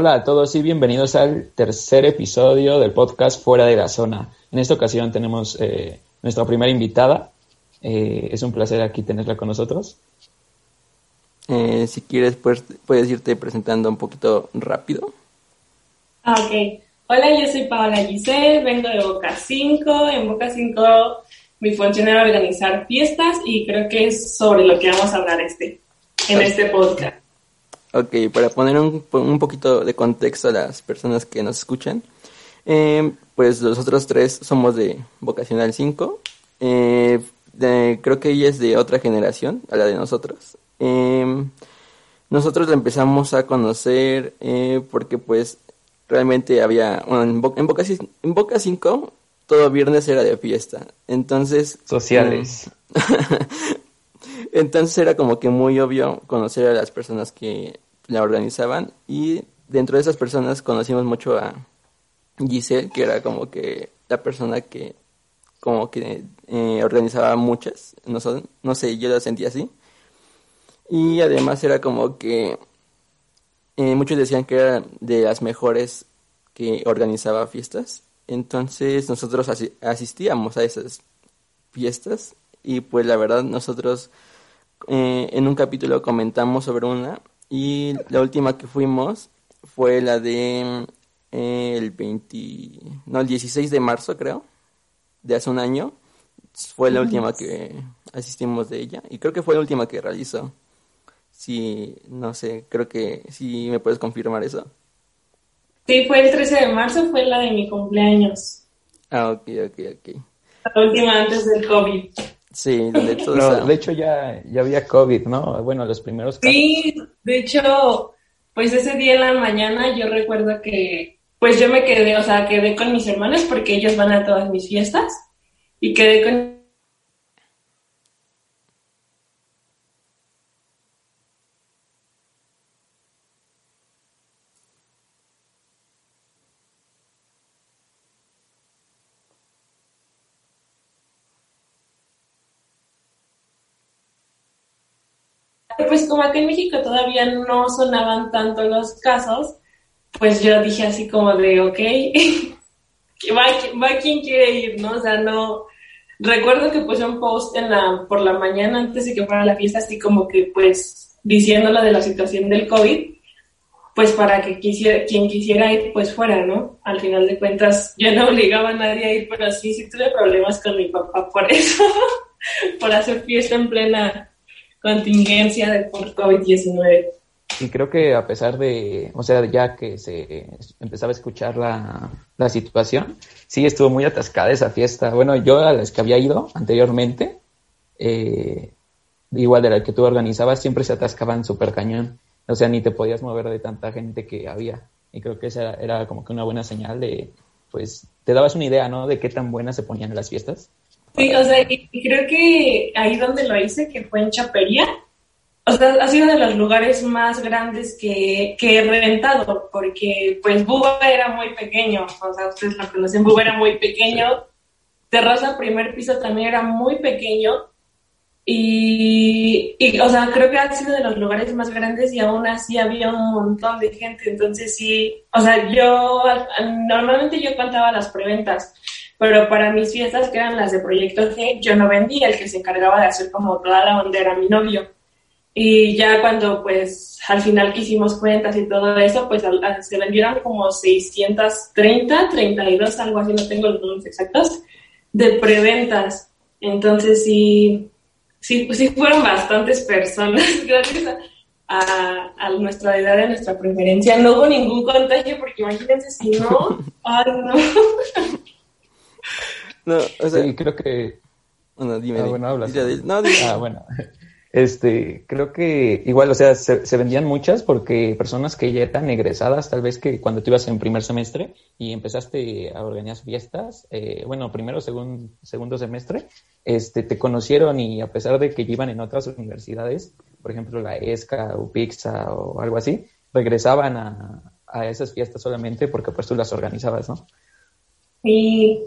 Hola a todos y bienvenidos al tercer episodio del podcast Fuera de la Zona. En esta ocasión tenemos eh, nuestra primera invitada. Eh, es un placer aquí tenerla con nosotros. Eh, si quieres, pues, puedes irte presentando un poquito rápido. Ah, ok. Hola, yo soy Paola Giselle, vengo de Boca 5. En Boca 5 mi función era organizar fiestas y creo que es sobre lo que vamos a hablar este, en este podcast. Ok, para poner un, un poquito de contexto a las personas que nos escuchan, eh, pues nosotros tres somos de Vocacional 5. Eh, creo que ella es de otra generación, a la de nosotros. Eh, nosotros la empezamos a conocer porque pues realmente había, en, Boca, en Boca 5 todo viernes era de fiesta. Entonces... Sociales. Entonces era como que muy obvio conocer a las personas que la organizaban y dentro de esas personas conocimos mucho a Giselle, que era como que la persona que como que eh, organizaba muchas, no, no sé, yo la sentía así. Y además era como que eh, muchos decían que era de las mejores que organizaba fiestas. Entonces nosotros asistíamos a esas fiestas y pues la verdad nosotros eh, en un capítulo comentamos sobre una y la última que fuimos fue la de eh, el 20, no, el 16 de marzo creo, de hace un año. Fue la última que asistimos de ella y creo que fue la última que realizó. Sí, no sé, creo que sí me puedes confirmar eso. Sí, fue el 13 de marzo, fue la de mi cumpleaños. Ah, ok, ok, ok. La última antes del COVID. Sí, de hecho, de hecho ya, ya había COVID, ¿no? Bueno, los primeros casos. Sí, de hecho, pues ese día en la mañana yo recuerdo que, pues yo me quedé, o sea, quedé con mis hermanos porque ellos van a todas mis fiestas y quedé con pues como acá en México todavía no sonaban tanto los casos, pues yo dije así como de, ok, va, va quien quiere ir, ¿no? O sea, no... Recuerdo que puse un post en la, por la mañana antes de que fuera la fiesta, así como que pues diciéndolo de la situación del COVID, pues para que quisiera, quien quisiera ir, pues fuera, ¿no? Al final de cuentas, yo no obligaba a nadie a ir, pero sí, sí tuve problemas con mi papá por eso, por hacer fiesta en plena contingencia de COVID-19. Y creo que a pesar de, o sea, ya que se empezaba a escuchar la, la, situación, sí estuvo muy atascada esa fiesta. Bueno, yo a las que había ido anteriormente, eh, igual de la que tú organizabas, siempre se atascaban súper cañón. O sea, ni te podías mover de tanta gente que había. Y creo que esa era como que una buena señal de, pues, te dabas una idea, ¿no? De qué tan buenas se ponían las fiestas. Sí, o sea, y, creo que ahí donde lo hice, que fue en Chapería, o sea, ha sido de los lugares más grandes que, que he reventado, porque pues Buba era muy pequeño, o sea, ustedes lo conocen, Buba era muy pequeño, Terraza primer piso también era muy pequeño, y, y, o sea, creo que ha sido de los lugares más grandes y aún así había un montón de gente, entonces sí, o sea, yo, normalmente yo contaba las preventas, pero para mis fiestas, que eran las de Proyecto G, yo no vendía, el que se encargaba de hacer como toda la bandera mi novio. Y ya cuando pues al final que hicimos cuentas y todo eso, pues se vendieron como 630, 32, algo así, no tengo los números exactos, de preventas. Entonces sí, sí, sí fueron bastantes personas, gracias a, a, nuestra edad, a nuestra preferencia. No hubo ningún contagio porque imagínense si no, ay no. No, o sea, sí, creo que. Bueno, dime. Ah, bueno, hablas. No, dime. Ah, bueno. Este, creo que igual, o sea, se, vendían muchas porque personas que ya eran egresadas, tal vez que cuando tú ibas en primer semestre y empezaste a organizar fiestas, eh, bueno, primero, segundo, segundo semestre, este, te conocieron y a pesar de que iban en otras universidades, por ejemplo, la ESCA o PIXA o algo así, regresaban a, a esas fiestas solamente porque pues tú las organizabas, ¿no? Sí,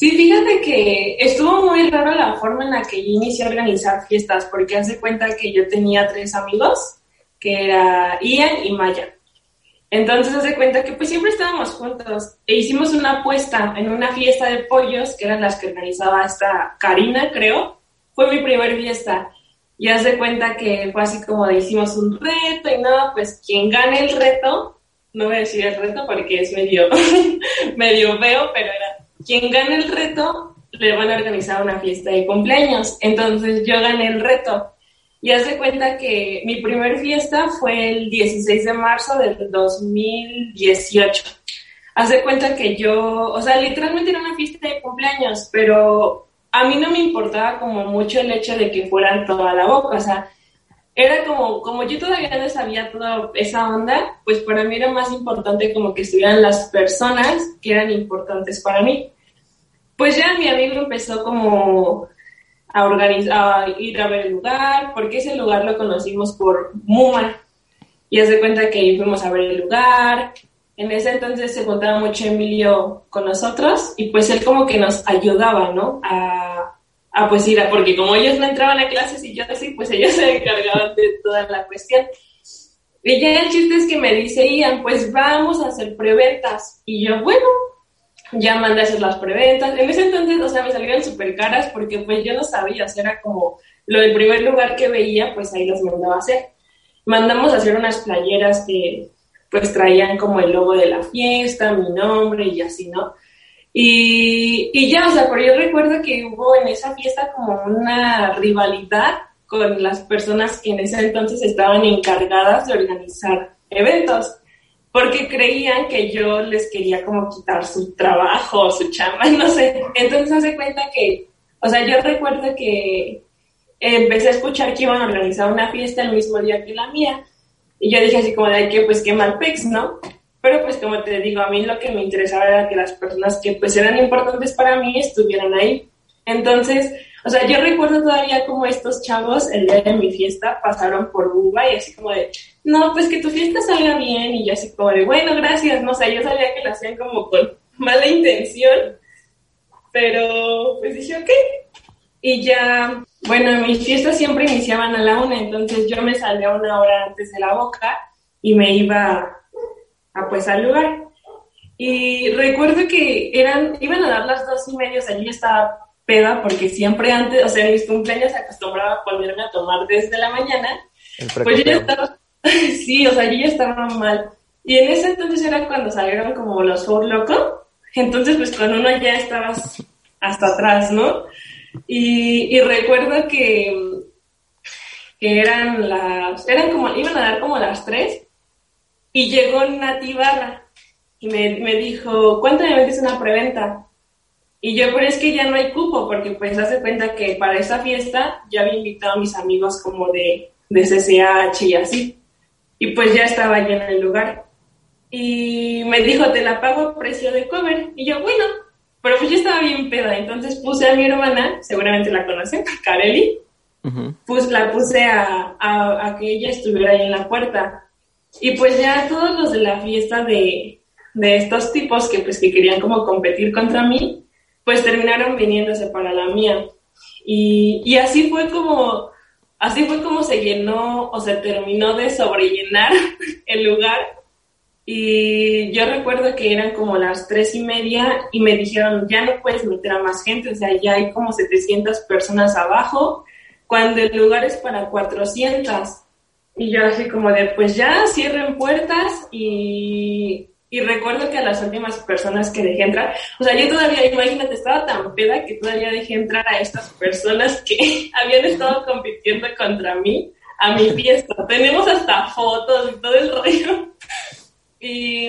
Sí, fíjate que estuvo muy raro la forma en la que yo inicié a organizar fiestas, porque hace cuenta que yo tenía tres amigos, que era Ian y Maya. Entonces se cuenta que pues siempre estábamos juntos e hicimos una apuesta en una fiesta de pollos, que eran las que organizaba esta Karina, creo. Fue mi primer fiesta. Y haz de cuenta que fue así como de hicimos un reto y nada, pues quien gane el reto, no voy a decir el reto porque es medio, medio feo, pero era quien gane el reto le van a organizar una fiesta de cumpleaños. Entonces yo gané el reto. Y haz de cuenta que mi primer fiesta fue el 16 de marzo del 2018. Haz de cuenta que yo, o sea, literalmente era una fiesta de cumpleaños, pero a mí no me importaba como mucho el hecho de que fueran toda la boca, o sea, era como, como yo todavía no sabía toda esa onda, pues para mí era más importante como que estuvieran las personas que eran importantes para mí. Pues ya mi amigo empezó como a organizar, a ir a ver el lugar, porque ese lugar lo conocimos por Muma. Y hace cuenta que fuimos a ver el lugar. En ese entonces se contaba mucho Emilio con nosotros y pues él como que nos ayudaba, ¿no? A, a pues ir a, porque como ellos no entraban a clases y yo así, pues ellos se encargaban de toda la cuestión. Y ya el chiste es que me dice Ian, pues vamos a hacer preventas. Y yo, bueno, ya mandé a hacer las preventas. En ese entonces, o sea, me salieron súper caras porque pues yo no sabía, o sea, era como lo del primer lugar que veía, pues ahí las mandaba a hacer. Mandamos a hacer unas playeras que pues traían como el logo de la fiesta, mi nombre y así, ¿no? Y, y ya, o sea, pero yo recuerdo que hubo en esa fiesta como una rivalidad con las personas que en ese entonces estaban encargadas de organizar eventos porque creían que yo les quería como quitar su trabajo, su chamba, no sé. Entonces hace cuenta que, o sea, yo recuerdo que empecé a escuchar que iban a organizar una fiesta el mismo día que la mía. Y yo dije así como de que pues qué mal ¿no? Pero pues como te digo, a mí lo que me interesaba era que las personas que pues eran importantes para mí estuvieran ahí. Entonces, o sea, yo recuerdo todavía como estos chavos el día de mi fiesta pasaron por Buba y así como de, no, pues que tu fiesta salga bien y yo así como de, bueno, gracias, no o sea, yo sabía que lo hacían como con mala intención, pero pues dije, ok. Y ya, bueno, mis fiestas siempre iniciaban a la una, entonces yo me salía una hora antes de la boca y me iba a pues al lugar. Y recuerdo que eran, iban a dar las dos y media, o sea, yo estaba peda porque siempre antes, o sea, en mis cumpleaños se acostumbraba a ponerme a tomar desde la mañana. Pues yo ya estaba, sí, o sea, yo ya estaba mal. Y en ese entonces era cuando salieron como los Four Loco. Entonces, pues cuando uno ya estabas hasta atrás, ¿no? Y, y recuerdo que, que eran las, eran como, iban a dar como las tres y llegó Nati Barra y me, me dijo, ¿cuánto me metes una preventa? Y yo, pero es que ya no hay cupo, porque pues hace cuenta que para esa fiesta ya había invitado a mis amigos como de, de CCH y así. Y pues ya estaba lleno el lugar. Y me dijo, te la pago a precio de cover. Y yo, bueno, pero pues yo estaba bien peda. Entonces puse a mi hermana, seguramente la conocen, Kareli. Pues la puse a, a, a, que ella estuviera ahí en la puerta. Y pues ya todos los de la fiesta de, de estos tipos que pues que querían como competir contra mí, pues terminaron viniéndose para la mía. Y, y así fue como, así fue como se llenó o se terminó de sobrellenar el lugar. Y yo recuerdo que eran como las tres y media y me dijeron, ya no puedes meter a más gente, o sea, ya hay como 700 personas abajo, cuando el lugar es para 400. Y yo así como de, pues ya cierren puertas y, y recuerdo que a las últimas personas que dejé entrar, o sea, yo todavía, imagínate, estaba tan peda que todavía dejé entrar a estas personas que habían estado compitiendo contra mí a mi fiesta. Tenemos hasta fotos y todo el rollo. Y,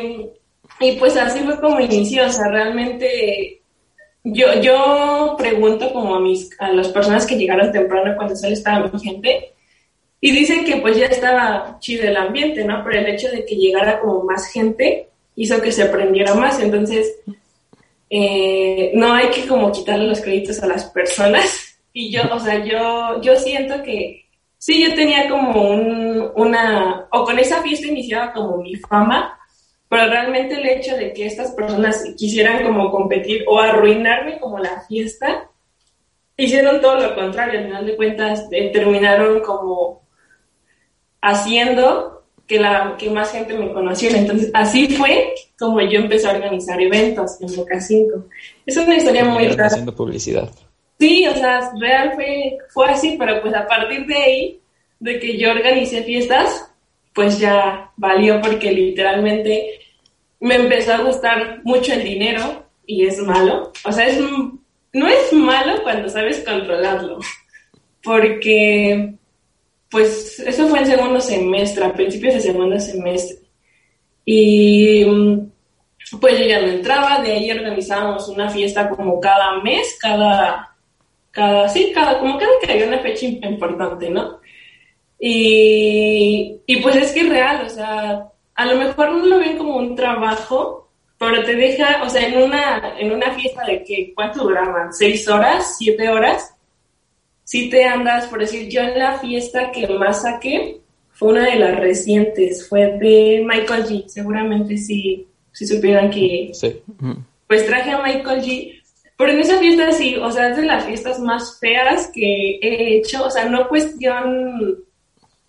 y pues así fue como inició, o sea, realmente yo, yo pregunto como a, mis, a las personas que llegaron temprano cuando solo estaba mi gente, y dicen que pues ya estaba chido el ambiente, ¿no? Pero el hecho de que llegara como más gente, hizo que se aprendiera más. Entonces, eh, no hay que como quitarle los créditos a las personas. Y yo, o sea, yo, yo siento que sí, yo tenía como un, una, o con esa fiesta iniciaba como mi fama, pero realmente el hecho de que estas personas quisieran como competir o arruinarme como la fiesta, hicieron todo lo contrario, al final de cuentas eh, terminaron como haciendo que, la, que más gente me conociera. Entonces, así fue como yo empecé a organizar eventos en Boca 5. Es una historia muy rara. Haciendo publicidad. Sí, o sea, real fue, fue así, pero pues a partir de ahí, de que yo organicé fiestas, pues ya valió porque literalmente me empezó a gustar mucho el dinero y es malo. O sea, es, no es malo cuando sabes controlarlo, porque pues eso fue en segundo semestre, a principios de segundo semestre. Y pues yo ya no entraba, de ahí organizábamos una fiesta como cada mes, cada, cada, sí, cada, como cada que había una fecha importante, ¿no? Y, y pues es que es real, o sea, a lo mejor no lo ven como un trabajo, pero te deja, o sea, en una, en una fiesta de que, ¿cuánto duraban? ¿Seis horas? ¿Siete horas? Si te andas, por decir, yo en la fiesta que más saqué fue una de las recientes, fue de Michael G. Seguramente si, si supieran que... Sí. Pues traje a Michael G. Pero en esa fiesta sí, o sea, es de las fiestas más feas que he hecho, o sea, no cuestión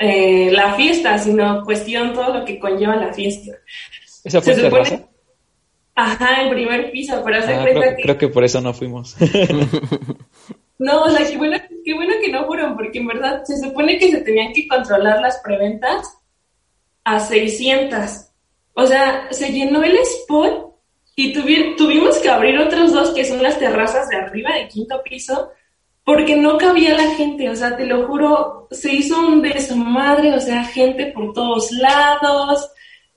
eh, la fiesta, sino cuestión todo lo que conlleva la fiesta. ¿Esa fue Se supone... Ajá, en primer piso, pero hace ah, creo, que... creo que por eso no fuimos. No, o sea, qué bueno, qué bueno que no fueron, porque en verdad se supone que se tenían que controlar las preventas a 600. O sea, se llenó el spot y tuvimos que abrir otros dos que son las terrazas de arriba, de quinto piso, porque no cabía la gente. O sea, te lo juro, se hizo un desmadre, o sea, gente por todos lados,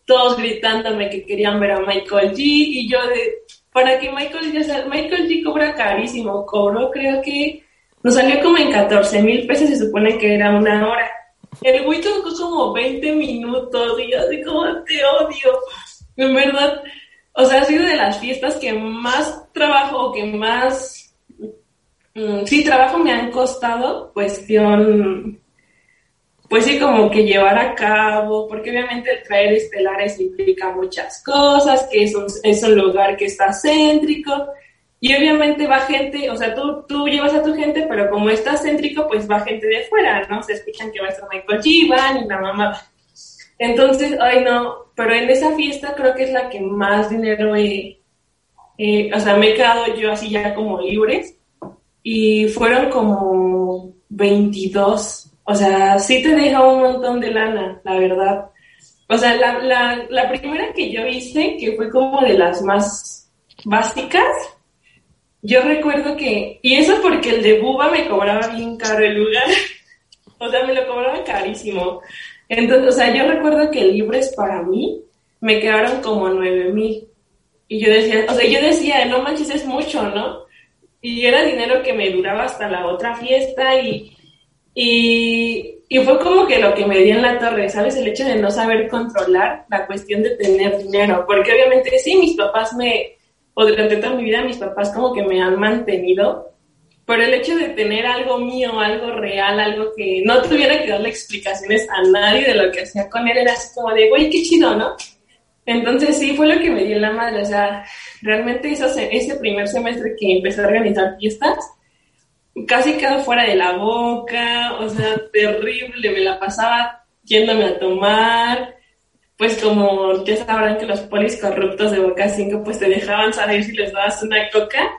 todos gritándome que querían ver a Michael G. Y yo de, para que Michael G, Michael G cobra carísimo, cobró creo que nos salió como en 14 mil pesos, se supone que era una hora. El güey tocó como 20 minutos y yo así como te odio. En verdad, o sea, ha sido de las fiestas que más trabajo, que más, mm, sí, trabajo me han costado, cuestión pues sí, como que llevar a cabo, porque obviamente traer estelares implica muchas cosas, que es un, es un lugar que está céntrico, y obviamente va gente, o sea, tú, tú llevas a tu gente, pero como está céntrico, pues va gente de fuera, ¿no? Se escuchan que va a estar Michael G, y la mamá. Entonces, ay no, pero en esa fiesta creo que es la que más dinero he, o sea, me he quedado yo así ya como libres, y fueron como 22 o sea, sí te deja un montón de lana, la verdad. O sea, la, la, la primera que yo hice, que fue como de las más básicas, yo recuerdo que, y eso porque el de Buba me cobraba bien caro el lugar, o sea, me lo cobraba carísimo. Entonces, o sea, yo recuerdo que libres para mí me quedaron como nueve mil. Y yo decía, o sea, yo decía, no manches, es mucho, ¿no? Y era dinero que me duraba hasta la otra fiesta y, y, y, fue como que lo que me dio en la torre, ¿sabes? El hecho de no saber controlar la cuestión de tener dinero, porque obviamente sí, mis papás me, o durante toda mi vida mis papás como que me han mantenido, pero el hecho de tener algo mío, algo real, algo que no tuviera que darle explicaciones a nadie de lo que hacía con él, era así como de, güey, qué chido, ¿no? Entonces sí, fue lo que me dio la madre, o sea, realmente ese, ese primer semestre que empecé a organizar fiestas, casi quedó fuera de la boca, o sea, terrible, me la pasaba yéndome a tomar, pues como ya sabrán que los polis corruptos de Boca 5 pues te dejaban salir si les dabas una coca,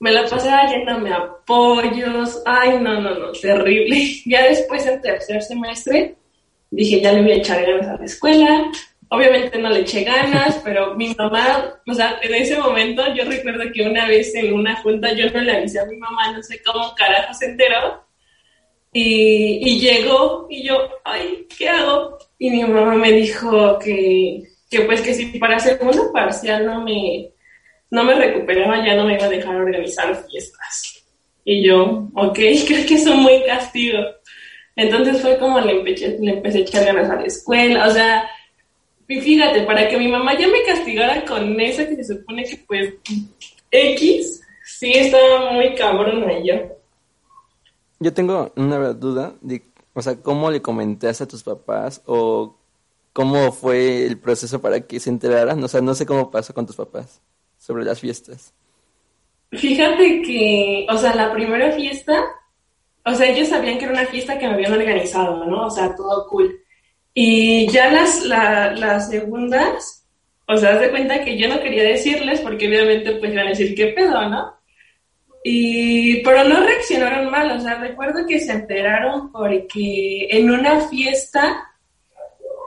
me la pasaba yéndome a pollos, ay no, no, no, terrible. Ya después en tercer semestre dije ya le voy a echar ganas a la escuela, Obviamente no le eché ganas, pero mi mamá, o sea, en ese momento yo recuerdo que una vez en una junta yo no le avisé a mi mamá, no sé cómo carajo se enteró, y, llegó y yo, ay, ¿qué hago? Y mi mamá me dijo que, que pues que si para segundo parcial no me, no me recuperaba, ya no me iba a dejar organizar fiestas. Y yo, ok, creo que son muy castigos. Entonces fue como le empecé, le empecé a echar ganas a la escuela, o sea, y fíjate, para que mi mamá ya me castigara con esa que se supone que pues X, sí estaba muy cabrón yo. Yo tengo una duda de, o sea, ¿cómo le comentaste a tus papás o cómo fue el proceso para que se enteraran? O sea, no sé cómo pasó con tus papás sobre las fiestas. Fíjate que, o sea, la primera fiesta, o sea, ellos sabían que era una fiesta que me habían organizado, ¿no? O sea, todo cool. Y ya las, las segundas, o sea, haz de cuenta que yo no quería decirles porque obviamente pues iban a decir qué pedo, ¿no? Y, pero no reaccionaron mal, o sea, recuerdo que se enteraron porque en una fiesta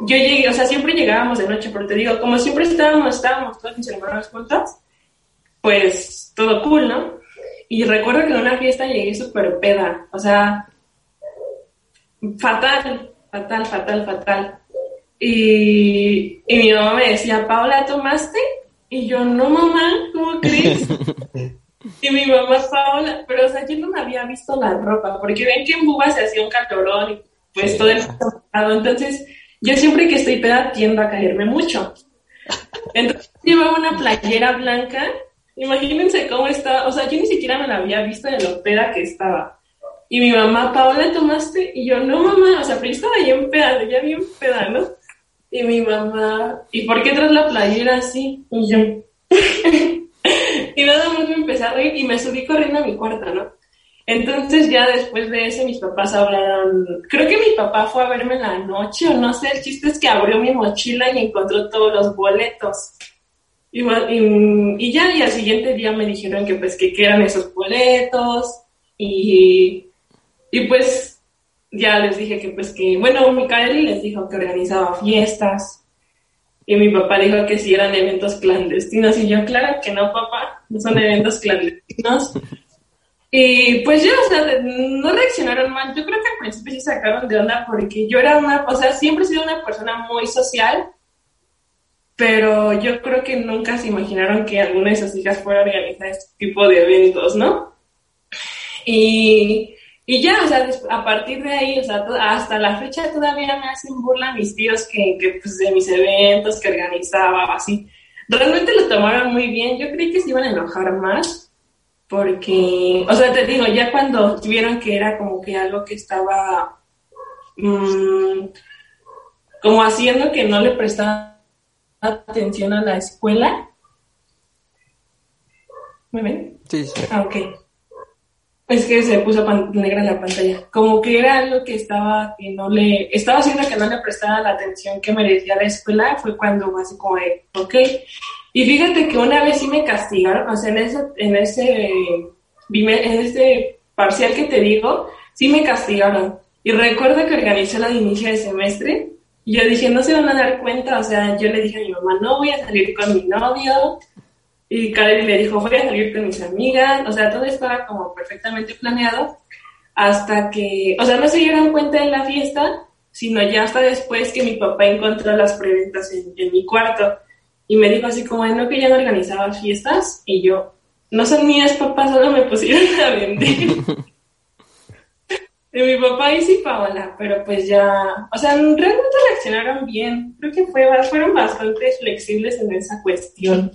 yo llegué, o sea, siempre llegábamos de noche, pero te digo, como siempre estábamos, estábamos todos mis hermanos juntos, pues todo cool, ¿no? Y recuerdo que en una fiesta llegué súper peda, o sea, fatal, fatal, fatal, fatal. Y, y mi mamá me decía, Paula, ¿tomaste? Y yo, no, mamá, ¿cómo crees? y mi mamá, Paula, pero o sea, yo no me había visto la ropa, porque ven que en Buba se hacía un calorón y pues todo el entonces yo siempre que estoy peda tiendo a caerme mucho. Entonces llevaba una playera blanca, imagínense cómo estaba, o sea, yo ni siquiera me la había visto de lo peda que estaba. Y mi mamá, Paola, ¿tomaste? Y yo, no, mamá, o sea, pero yo estaba bien peda, ya bien peda, ¿no? Y mi mamá, ¿y por qué traes la playera así? Y yo, y nada más me empecé a reír y me subí corriendo a mi cuarto, ¿no? Entonces ya después de ese mis papás hablaron, creo que mi papá fue a verme en la noche o no sé, el chiste es que abrió mi mochila y encontró todos los boletos. Y, ya, y al siguiente día me dijeron que pues que, eran esos boletos y, y pues ya les dije que pues que, bueno, mi les dijo que organizaba fiestas y mi papá dijo que si eran eventos clandestinos y yo, claro que no, papá, no son eventos clandestinos. Y pues yo, o sea, no reaccionaron mal. Yo creo que al principio sí sacaron de onda porque yo era una, o sea, siempre he sido una persona muy social, pero yo creo que nunca se imaginaron que alguna de sus hijas fuera a organizar este tipo de eventos, ¿no? Y, y ya, o sea, a partir de ahí, o sea, hasta la fecha todavía me hacen burla mis tíos que, que pues, de mis eventos que organizaba, así. Realmente lo tomaron muy bien. Yo creí que se iban a enojar más, porque, o sea, te digo, ya cuando vieron que era como que algo que estaba mm, como haciendo que no le prestaba atención a la escuela. ¿Me ven? Sí, sí. Ah, ok. Es que se puso negra la pantalla. Como que era algo que estaba, que no le, estaba haciendo que no le prestara la atención que merecía la escuela, fue cuando así como de, ok, y fíjate que una vez sí me castigaron, o sea, en ese, en ese, en ese parcial que te digo, sí me castigaron. Y recuerdo que organizé la de de semestre y yo dije, no se van a dar cuenta, o sea, yo le dije a mi mamá, no voy a salir con mi novio. Y Karen le dijo, voy a salir con mis amigas. O sea, todo estaba como perfectamente planeado hasta que, o sea, no se dieron cuenta en la fiesta, sino ya hasta después que mi papá encontró las preventas en, en mi cuarto. Y me dijo así como, no, que ya no organizaba fiestas. Y yo, no son mías, papá, solo me pusieron a vender. de mi papá y sí, Paola, pero pues ya, o sea, realmente reaccionaron bien. Creo que fue, fueron bastante flexibles en esa cuestión.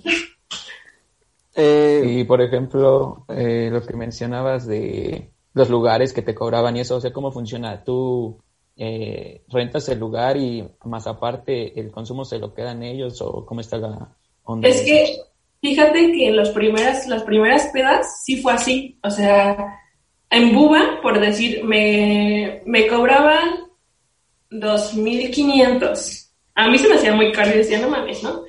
Eh, y por ejemplo, eh, lo que mencionabas de los lugares que te cobraban y eso, o sea, ¿cómo funciona? ¿Tú eh, rentas el lugar y más aparte el consumo se lo quedan ellos o cómo está la onda? Es que fíjate que en las primeras, las primeras pedas sí fue así, o sea, en Buba, por decir, me, me cobraban 2.500. A mí se me hacía muy caro y decía, no mames, ¿no?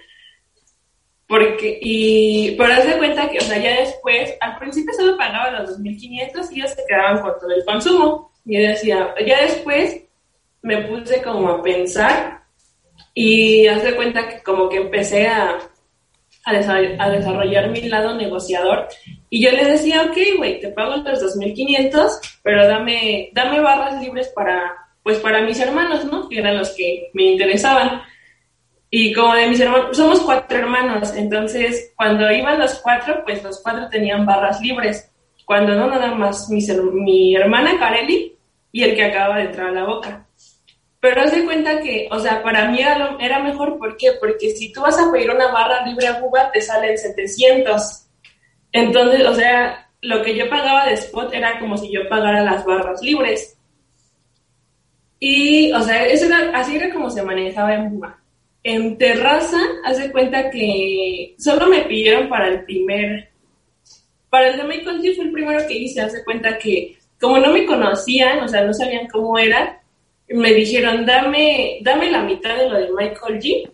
Porque, y, pero haz cuenta que, o sea, ya después, al principio solo pagaba los 2.500 y ellos se quedaban con todo el consumo. Y yo decía, ya después me puse como a pensar y haz cuenta que como que empecé a, a, desarrollar, mi lado negociador y yo le decía, ok, güey, te pago los 2.500, pero dame, dame barras libres para, pues para mis hermanos, ¿no? Que eran los que me interesaban. Y como de mis hermanos, somos cuatro hermanos, entonces cuando iban los cuatro, pues los cuatro tenían barras libres. Cuando no, nada más mi hermana Kareli y el que acaba de entrar a la boca. Pero de cuenta que, o sea, para mí era mejor, ¿por qué? Porque si tú vas a pedir una barra libre a Cuba, te salen 700. Entonces, o sea, lo que yo pagaba de spot era como si yo pagara las barras libres. Y, o sea, eso era, así era como se manejaba en Cuba. En terraza, haz de cuenta que solo me pidieron para el primer, para el de My Country fue el primero que hice, haz de cuenta que como no me conocían, o sea, no sabían cómo era, me dijeron, dame, dame la mitad de lo de Michael G.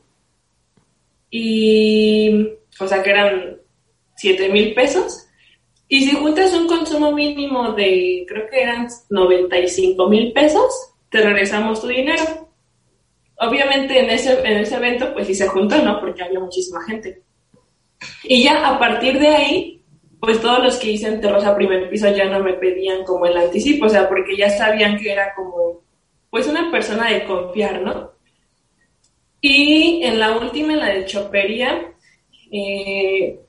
Y, o sea, que eran 7 mil pesos. Y si juntas un consumo mínimo de, creo que eran 95 mil pesos, te regresamos tu dinero. Obviamente en ese, en ese evento, pues sí se juntó, ¿no? Porque había muchísima gente. Y ya a partir de ahí, pues todos los que hice en Terrosa primer piso ya no me pedían como el anticipo, o sea, porque ya sabían que era como, pues una persona de confiar, ¿no? Y en la última, en la de chopería, eh,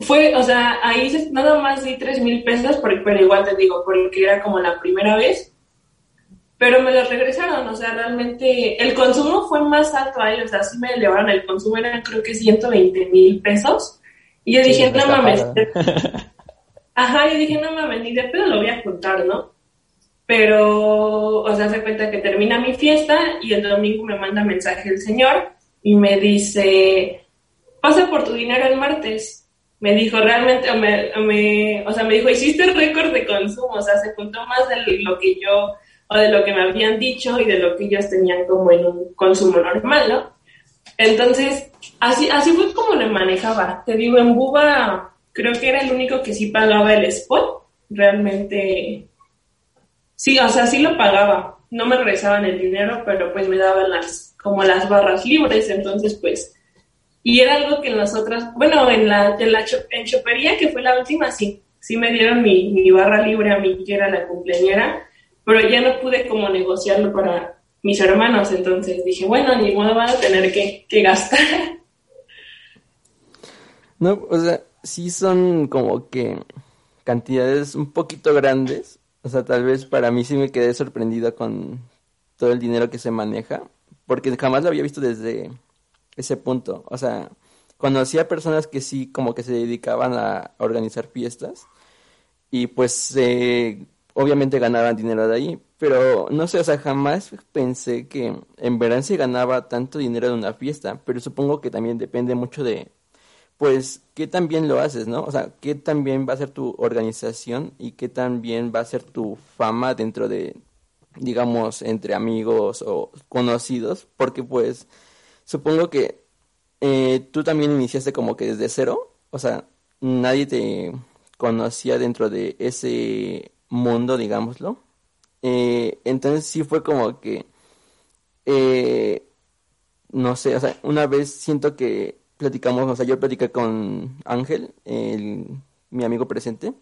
fue, o sea, ahí nada más di tres mil pesos, pero igual te digo, porque era como la primera vez, pero me los regresaron, o sea, realmente el consumo fue más alto ahí, o sea, sí me elevaron el consumo, eran creo que 120 mil pesos, y yo dije, no mames, ajá, yo dije, no mames, ni de pedo lo voy a contar, ¿no? Pero, o sea, se cuenta que termina mi fiesta y el domingo me manda mensaje el señor y me dice, pasa por tu dinero el martes. Me dijo, realmente, me, o sea, me dijo, hiciste récord de consumo, o sea, se juntó más de lo que yo o de lo que me habían dicho y de lo que ellos tenían como en un consumo normal, ¿no? Entonces, así, así fue como le manejaba. Te digo, en Buba creo que era el único que sí pagaba el spot. Realmente, sí, o sea, sí lo pagaba. No me regresaban el dinero, pero pues me daban las, como las barras libres. Entonces, pues, y era algo que en las otras, bueno, en la, en la en chopería, que fue la última, sí, sí me dieron mi, mi barra libre a mí, que era la cumpleañera pero ya no pude como negociarlo para mis hermanos, entonces dije, bueno, ni modo van a tener que, gastar. No, o sea, sí son como que cantidades un poquito grandes, o sea, tal vez para mí sí me quedé sorprendida con todo el dinero que se maneja, porque jamás lo había visto desde ese punto, o sea, conocí a personas que sí como que se dedicaban a organizar fiestas y pues eh, obviamente ganaban dinero de ahí, pero no sé, o sea, jamás pensé que en verano se ganaba tanto dinero de una fiesta, pero supongo que también depende mucho de, pues, qué tan bien lo haces, ¿no? O sea, qué tan bien va a ser tu organización y qué tan bien va a ser tu fama dentro de, digamos, entre amigos o conocidos, porque pues, supongo que eh, tú también iniciaste como que desde cero, o sea, nadie te conocía dentro de ese mundo, digámoslo. Eh, entonces sí fue como que, eh, no sé, o sea, una vez siento que platicamos, o sea, yo platicé con Ángel, mi amigo presente,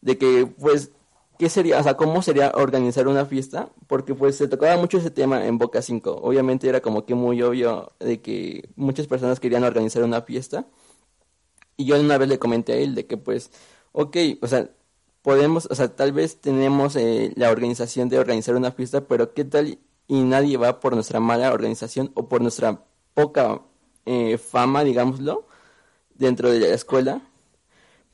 de que pues, ¿qué sería, o sea, cómo sería organizar una fiesta? Porque pues se tocaba mucho ese tema en Boca 5. Obviamente era como que muy obvio de que muchas personas querían organizar una fiesta. Y yo una vez le comenté a él de que pues, ok, o sea, podemos, o sea, tal vez tenemos eh, la organización de organizar una fiesta, pero ¿qué tal y nadie va por nuestra mala organización o por nuestra poca eh, fama, digámoslo, dentro de la escuela?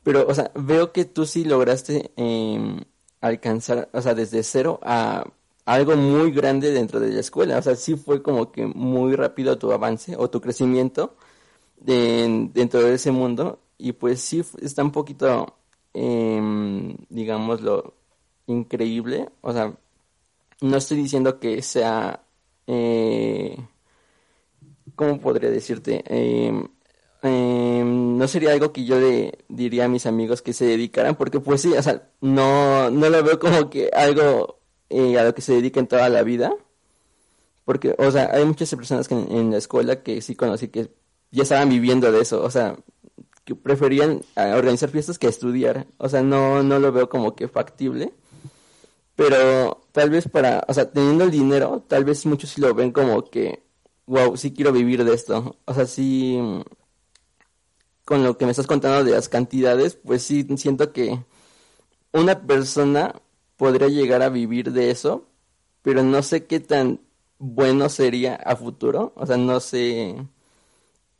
Pero, o sea, veo que tú sí lograste em, alcanzar, o sea, desde cero a algo muy grande dentro de la escuela. O sea, sí fue como que muy rápido tu avance o tu crecimiento dentro de ese mundo. Y pues sí, está un poquito eh, digamos, lo increíble. O sea, no estoy diciendo que sea, eh, ¿cómo podría decirte? Em, em, no sería algo que yo le diría a mis amigos que se dedicaran, porque pues sí, o sea, no, no lo veo como que algo eh, a lo que se dediquen toda la vida. Porque, o sea, hay muchas personas que en la escuela que sí conocí que ya estaban viviendo de eso. O sea, que preferían ah, organizar fiestas que estudiar. O sea, no, no lo veo como que factible. Pero tal vez para, o sea, teniendo el dinero, tal vez muchos sí lo ven como que, wow, sí quiero vivir de esto. O sea, sí, con lo que me estás contando de las cantidades, pues sí siento que una persona podría llegar a vivir de eso, pero no sé qué tan bueno sería a futuro. O sea, no sé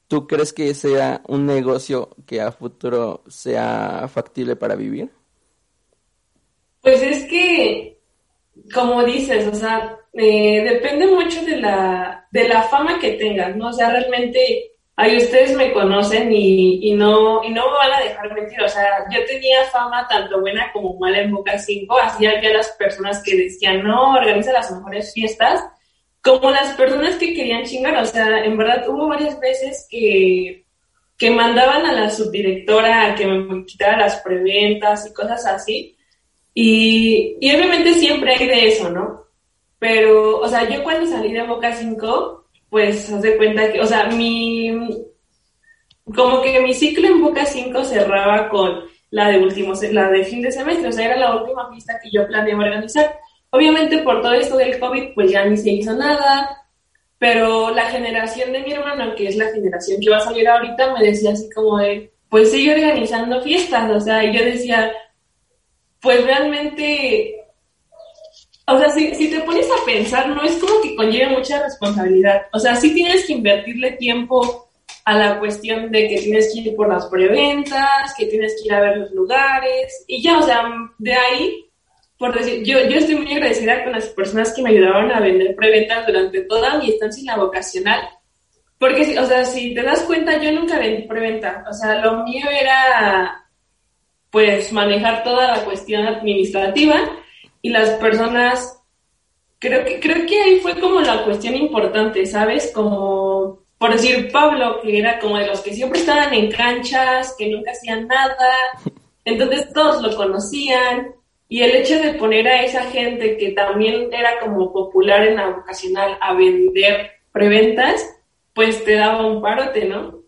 ¿Tú crees que sea un negocio que a futuro sea factible para vivir? Pues es que, como dices, o sea, eh, depende mucho de la, de la fama que tengas, ¿no? O sea, realmente ay, ustedes me conocen y, y, no, y no me van a dejar mentir. O sea, yo tenía fama tanto buena como mala en Boca 5, así había las personas que decían, no, organiza las mejores fiestas, como las personas que querían chingar. O sea, en verdad hubo varias veces que, que mandaban a la subdirectora a que me quitara las preventas y cosas así. Y, y obviamente siempre hay de eso, ¿no? Pero, o sea, yo cuando salí de Boca 5, pues haz de cuenta que, o sea, mi, como que mi ciclo en Boca 5 cerraba con la de último, la de fin de semestre, o sea, era la última fiesta que yo planeaba organizar. Obviamente por todo esto del COVID, pues ya ni se hizo nada, pero la generación de mi hermano, que es la generación que va a salir ahorita, me decía así como de, pues sigue organizando fiestas, o sea, y yo decía, pues realmente o sea, si, si, te pones a pensar, no es como que conlleve mucha responsabilidad. O sea, sí tienes que invertirle tiempo a la cuestión de que tienes que ir por las preventas, que tienes que ir a ver los lugares, y ya, o sea, de ahí, por decir, yo, yo estoy muy agradecida con las personas que me ayudaron a vender preventas durante toda mi estancia en la vocacional, porque, o sea, si te das cuenta, yo nunca vendí preventa, o sea, lo mío era, pues, manejar toda la cuestión administrativa, y las personas, creo que, creo que ahí fue como la cuestión importante, ¿sabes? Como, por decir, Pablo, que era como de los que siempre estaban en canchas, que nunca hacían nada, entonces todos lo conocían, y el hecho de poner a esa gente que también era como popular en la vocacional a vender preventas, pues te daba un parote, ¿no?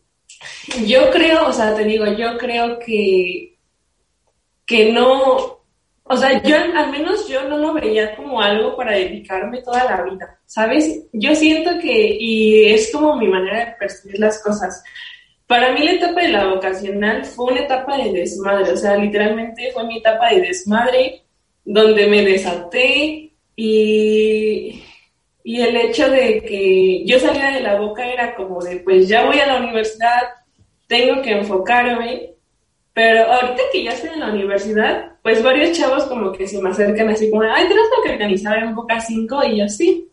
Yo creo, o sea, te digo, yo creo que, que no, o sea, yo al menos yo no lo veía como algo para dedicarme toda la vida, ¿sabes? Yo siento que, y es como mi manera de percibir las cosas. Para mí la etapa de la vocacional fue una etapa de desmadre, o sea, literalmente fue mi etapa de desmadre, donde me desaté y, y el hecho de que yo salía de la boca era como de, pues ya voy a la universidad, tengo que enfocarme, pero ahorita que ya estoy en la universidad, pues varios chavos como que se me acercan así como, ay, tenemos que organizar en Boca 5 y yo sí.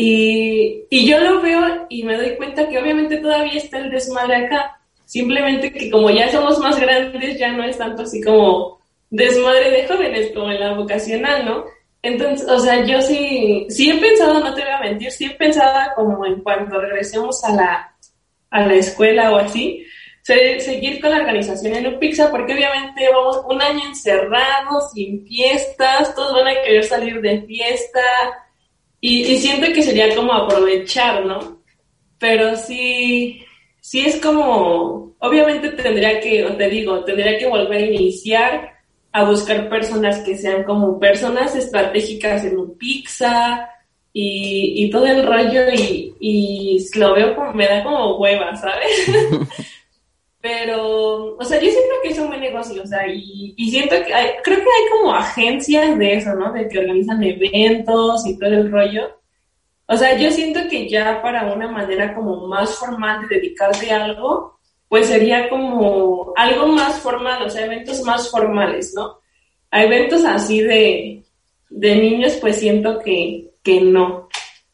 Y, y yo lo veo y me doy cuenta que obviamente todavía está el desmadre acá. Simplemente que como ya somos más grandes, ya no es tanto así como desmadre de jóvenes como en la vocacional, ¿no? Entonces, o sea, yo sí, sí he pensado, no te voy a mentir, sí he pensado como en cuanto regresemos a la, a la escuela o así, seguir con la organización en un pizza, porque obviamente vamos un año encerrados, sin fiestas, todos van a querer salir de fiesta, y, siento que sería como aprovechar, ¿no? Pero sí, sí es como, obviamente tendría que, te digo, tendría que volver a iniciar a buscar personas que sean como personas estratégicas en un pizza y, todo el rollo y, y lo veo como, me da como hueva, ¿sabes? Pero, o sea, yo siento que es un buen negocio, o sea, y, siento que hay, creo que hay como agencias de eso, ¿no? De que organizan eventos y todo el rollo. O sea, yo siento que ya para una manera como más formal de dedicarte a algo, pues sería como algo más formal, o sea, eventos más formales, ¿no? A eventos así de, de niños, pues siento que, que no,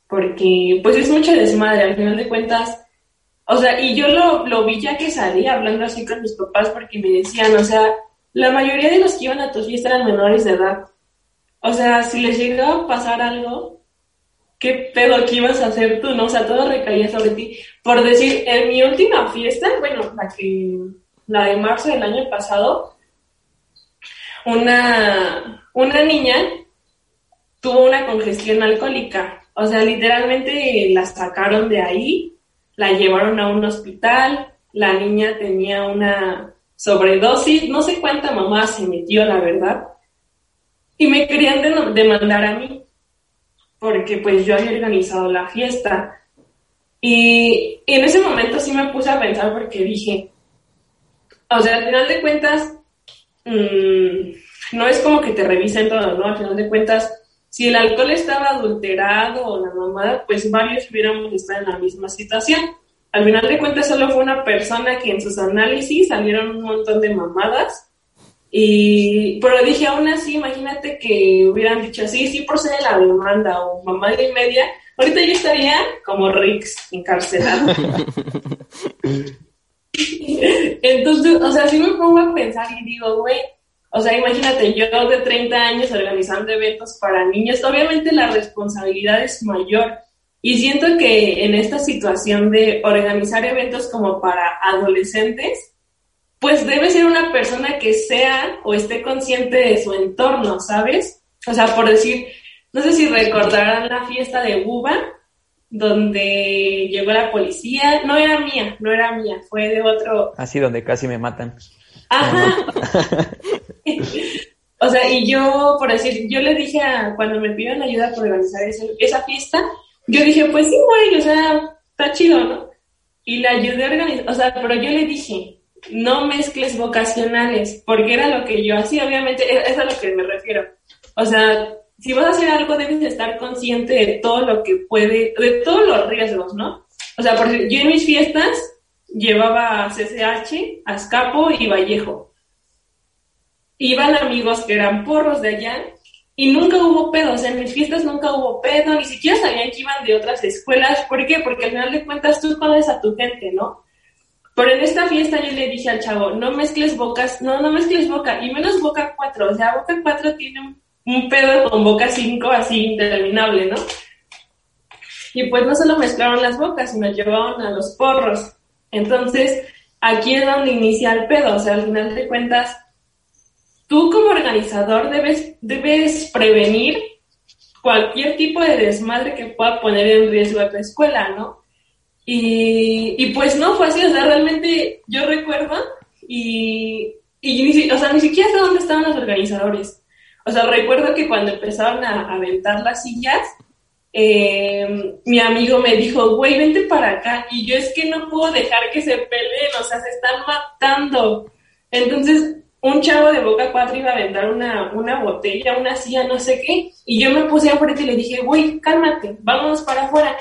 porque pues es mucha desmadre, al final de cuentas o sea, y yo lo, lo vi ya que salí hablando así con mis papás porque me decían, o sea, la mayoría de los que iban a tu fiesta eran menores de edad. O sea, si les llegaba a pasar algo, ¿qué pedo que ibas a hacer tú? ¿No? O sea, todo recaía sobre ti. Por decir, en mi última fiesta, bueno, la que, la de marzo del año pasado, una, una niña tuvo una congestión alcohólica. O sea, literalmente la sacaron de ahí la llevaron a un hospital, la niña tenía una sobredosis, no sé cuánta mamá se metió, la verdad, y me querían demandar a mí, porque pues yo había organizado la fiesta. Y, en ese momento sí me puse a pensar porque dije, o sea, al final de cuentas, mm, no es como que te revisen todo, ¿no? Al final de cuentas, si el alcohol estaba adulterado o la mamada, pues varios hubiéramos estado en la misma situación. Al final de cuentas solo fue una persona que en sus análisis salieron un montón de mamadas. Y, pero dije, aún así, imagínate que hubieran dicho, sí, sí procede la demanda o mamá y media, ahorita yo estaría como Rix, encarcelado. Entonces, o sea, sí me pongo a pensar y digo, güey, o sea, imagínate, yo de 30 años organizando eventos para niños, obviamente la responsabilidad es mayor. Y siento que en esta situación de organizar eventos como para adolescentes, pues debe ser una persona que sea o esté consciente de su entorno, ¿sabes? O sea, por decir, no sé si recordarán la fiesta de Buba, donde llegó la policía, no era mía, no era mía, fue de otro. Así donde casi me matan. Ajá. o sea, y yo, por decir, yo le dije a, cuando me pidieron ayuda por organizar esa fiesta, yo dije, pues sí, güey, o sea, está chido, ¿no? Y la ayudé a organizar, o sea, pero yo le dije, no mezcles vocacionales, porque era lo que yo hacía, obviamente, e-, es a lo que me refiero. O sea, si vas a hacer algo, debes estar consciente de todo lo que puede, de todos los riesgos, ¿no? O sea, porque yo en mis fiestas llevaba a CCH, Azcapo y Vallejo. Iban amigos que eran porros de allá y nunca hubo pedo, o sea, en mis fiestas nunca hubo pedo, ni siquiera sabían que iban de otras escuelas. ¿Por qué? Porque al final de cuentas tú conoces a tu gente, ¿no? Pero en esta fiesta yo le dije al chavo, no mezcles bocas, no, no mezcles boca, y menos boca 4, o sea, boca 4 tiene un, un pedo con boca 5 así interminable, ¿no? Y pues no solo mezclaron las bocas, sino llevaron a los porros. Entonces, aquí es donde inicia el pedo, o sea, al final de cuentas, tú como organizador debes, debes prevenir cualquier tipo de desmadre que pueda poner en riesgo a tu escuela, ¿no? Y, y pues no fue así, o sea, realmente yo recuerdo y, y o sea, ni siquiera sé dónde estaban los organizadores. O sea, recuerdo que cuando empezaron a aventar las sillas, eh, mi amigo me dijo, güey, vente para acá. Y yo es que no puedo dejar que se peleen, o sea, se están matando. Entonces, un chavo de Boca 4 iba a aventar una, una botella, una silla, no sé qué. Y yo me puse enfrente y le dije, güey, cálmate, vámonos para afuera.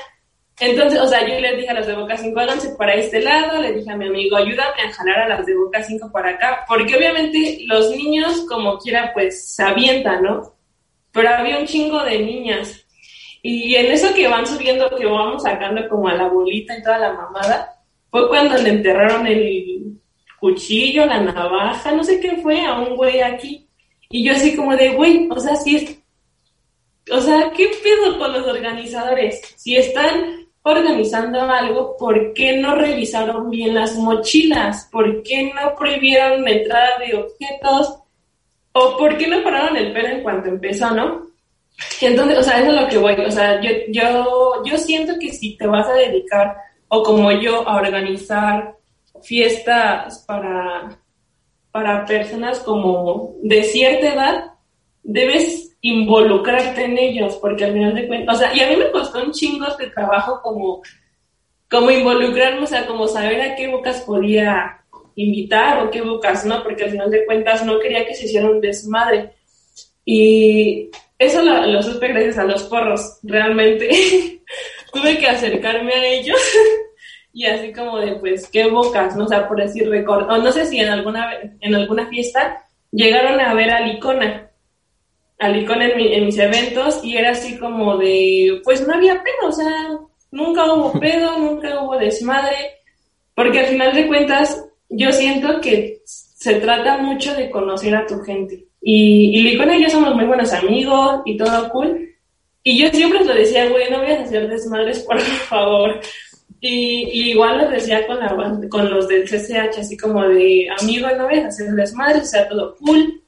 Entonces, o sea, yo les dije a las de Boca 5, háganse para este lado, le dije a mi amigo, ayúdame a jalar a las de Boca 5 para acá, porque obviamente los niños, como quiera, pues se ¿no? Pero había un chingo de niñas. Y en eso que van subiendo, que vamos sacando como a la bolita y toda la mamada, fue cuando le enterraron el cuchillo, la navaja, no sé qué fue, a un güey aquí. Y yo así como de, güey, o sea, si es... O sea, ¿qué pedo con los organizadores? Si están organizando algo, ¿por qué no revisaron bien las mochilas? ¿Por qué no prohibieron la entrada de objetos? ¿O por qué no pararon el pelo en cuanto empezó, no? Entonces, o sea, eso es lo que voy. O sea, yo, yo, yo siento que si te vas a dedicar, o como yo, a organizar fiestas para, para personas como de cierta edad, debes involucrarte en ellos, porque al final de cuentas, o sea, y a mí me costó un chingo de trabajo como, como involucrarme, o sea, como saber a qué bocas podía invitar o qué bocas no, porque al final de cuentas no quería que se hiciera un desmadre. Y eso lo, lo supe gracias a los porros, realmente tuve que acercarme a ellos y así como de, pues, qué bocas, ¿no? O sea, por decir, record no sé si en alguna, en alguna fiesta llegaron a ver a Licona, al en, en mis eventos y era así como de, pues no había pedo, o sea, nunca hubo pedo, nunca hubo desmadre, porque al final de cuentas yo siento que se trata mucho de conocer a tu gente. Y, y Licona y yo somos muy buenos amigos y todo cool. Y yo siempre lo decía, güey, no voy a hacer desmadres, por favor. Y, y, igual lo decía con, la, con los del CCH, así como de, amigo, no voy a hacer desmadres, sea todo cool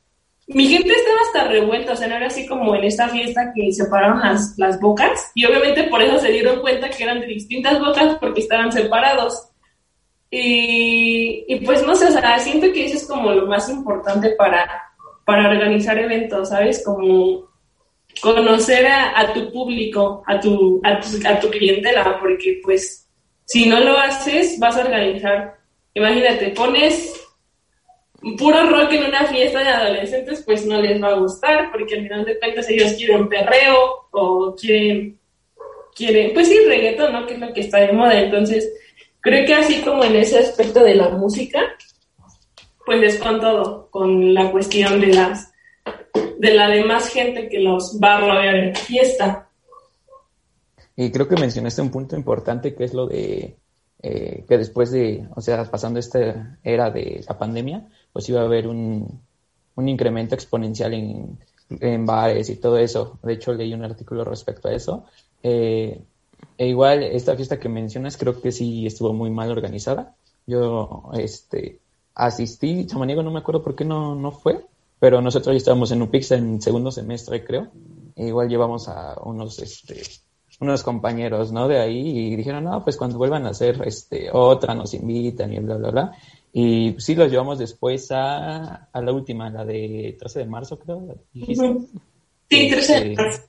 mi gente estaba hasta revuelta, o sea, no era así como en esta fiesta que separaron las, las bocas, y obviamente por eso se dieron cuenta que eran de distintas bocas porque estaban separados. Y, y pues no sé, o sea, siento que eso es como lo más importante para, para organizar eventos, ¿sabes? Como conocer a, tu público, a tu, a tu, a tu clientela, porque pues si no lo haces, vas a organizar, imagínate, pones puro rock en una fiesta de adolescentes, pues no les va a gustar, porque al final de cuentas ellos quieren perreo o quieren, quieren, pues sí, reggaeton, ¿no? Que es lo que está de moda. Entonces, creo que así como en ese aspecto de la música, pues es con todo, con la cuestión de las, de la demás gente que los va a rodear en fiesta. Y creo que mencionaste un punto importante que es lo de eh, que después de, o sea, pasando esta era de la pandemia, pues iba a haber un, un incremento exponencial en, en, bares y todo eso. De hecho, leí un artículo respecto a eso. Eh, e igual, esta fiesta que mencionas creo que sí estuvo muy mal organizada. Yo este, asistí, chamaniego no me acuerdo por qué no, no fue, pero nosotros ya estábamos en UPIX en segundo semestre, creo. E igual llevamos a unos, este, unos compañeros, ¿no? De ahí y dijeron, no, pues cuando vuelvan a hacer este, otra nos invitan y bla, bla, bla. Y sí los llevamos después a, a la última, la de 13 de marzo, creo. ¿dijiste? Sí, 13 de este, marzo.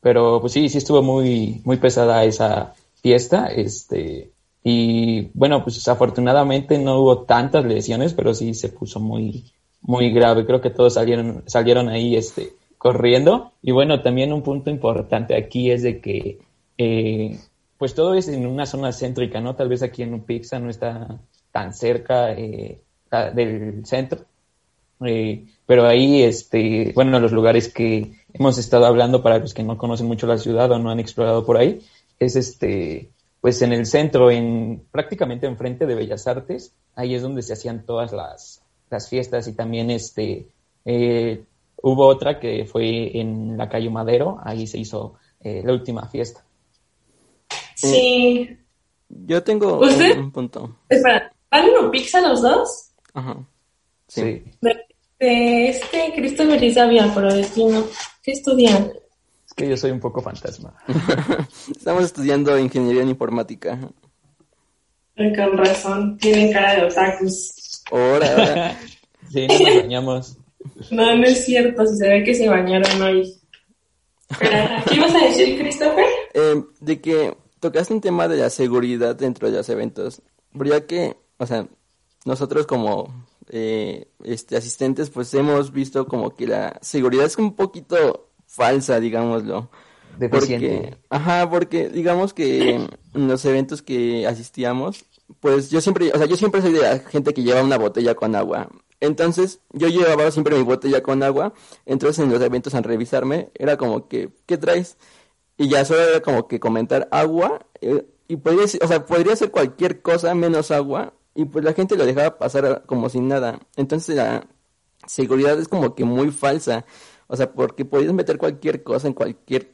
Pero pues sí, sí estuvo muy, muy pesada esa fiesta. Este, y bueno, pues afortunadamente no hubo tantas lesiones, pero sí se puso muy, muy grave. Creo que todos salieron, salieron ahí este, corriendo. Y bueno, también un punto importante aquí es de que eh, pues todo es en una zona céntrica, ¿no? Tal vez aquí en Upixa no está tan cerca eh, del centro. Eh, pero ahí, este, bueno, los lugares que hemos estado hablando para los que no conocen mucho la ciudad o no han explorado por ahí, es este, pues en el centro, en prácticamente enfrente de Bellas Artes, ahí es donde se hacían todas las, las fiestas y también este, eh, hubo otra que fue en la calle Madero, ahí se hizo eh, la última fiesta. Sí. Yo tengo ¿Usted? un punto. Espera, ¿van en pizza los dos? Ajá. Sí. De, de este Christopher Isabia, pero destino. ¿Qué estudian? Es que yo soy un poco fantasma. Estamos estudiando ingeniería en informática. Con razón, tienen cara de otakus. Ahora, ahora. Sí, no nos bañamos. No, no es cierto, si se ve que se bañaron hoy. Pero, ¿Qué ibas a decir, Christopher? Eh, de que tocaste un tema de la seguridad dentro de los eventos. Pero ya que, o sea, nosotros como eh, este, asistentes, pues hemos visto como que la seguridad es un poquito falsa, digámoslo. Porque, ajá, porque digamos que en los eventos que asistíamos, pues yo siempre, o sea, yo siempre soy de la gente que lleva una botella con agua. Entonces, yo llevaba siempre mi botella con agua. Entonces, en los eventos al revisarme, era como que, ¿qué traes? Y ya solo era como que comentar agua. eh, y podría, o sea, podría ser cualquier cosa menos agua. Y pues la gente lo dejaba pasar como sin nada. Entonces, la seguridad es como que muy falsa. O sea, porque podías meter cualquier cosa en cualquier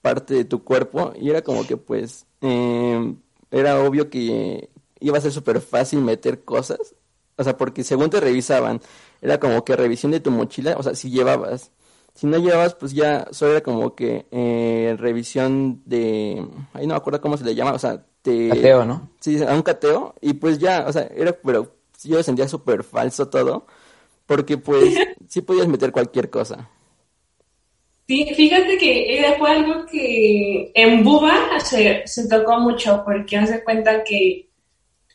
parte de tu cuerpo. Y era como que, pues, eh, era obvio que iba a ser súper fácil meter cosas. O sea, porque según te revisaban, era como que revisión de tu mochila, o sea, si llevabas. Si no llevabas, pues ya solo era como que eh, revisión de... Ahí no me acuerdo cómo se le llama, o sea, te... Cateo, ¿no? Sí, a un cateo. Y pues ya, o sea, era, pero yo lo sentía súper falso todo. Porque pues sí podías meter cualquier cosa. Sí, fíjate que era, fue algo que en Buba se, se tocó mucho porque hace cuenta que,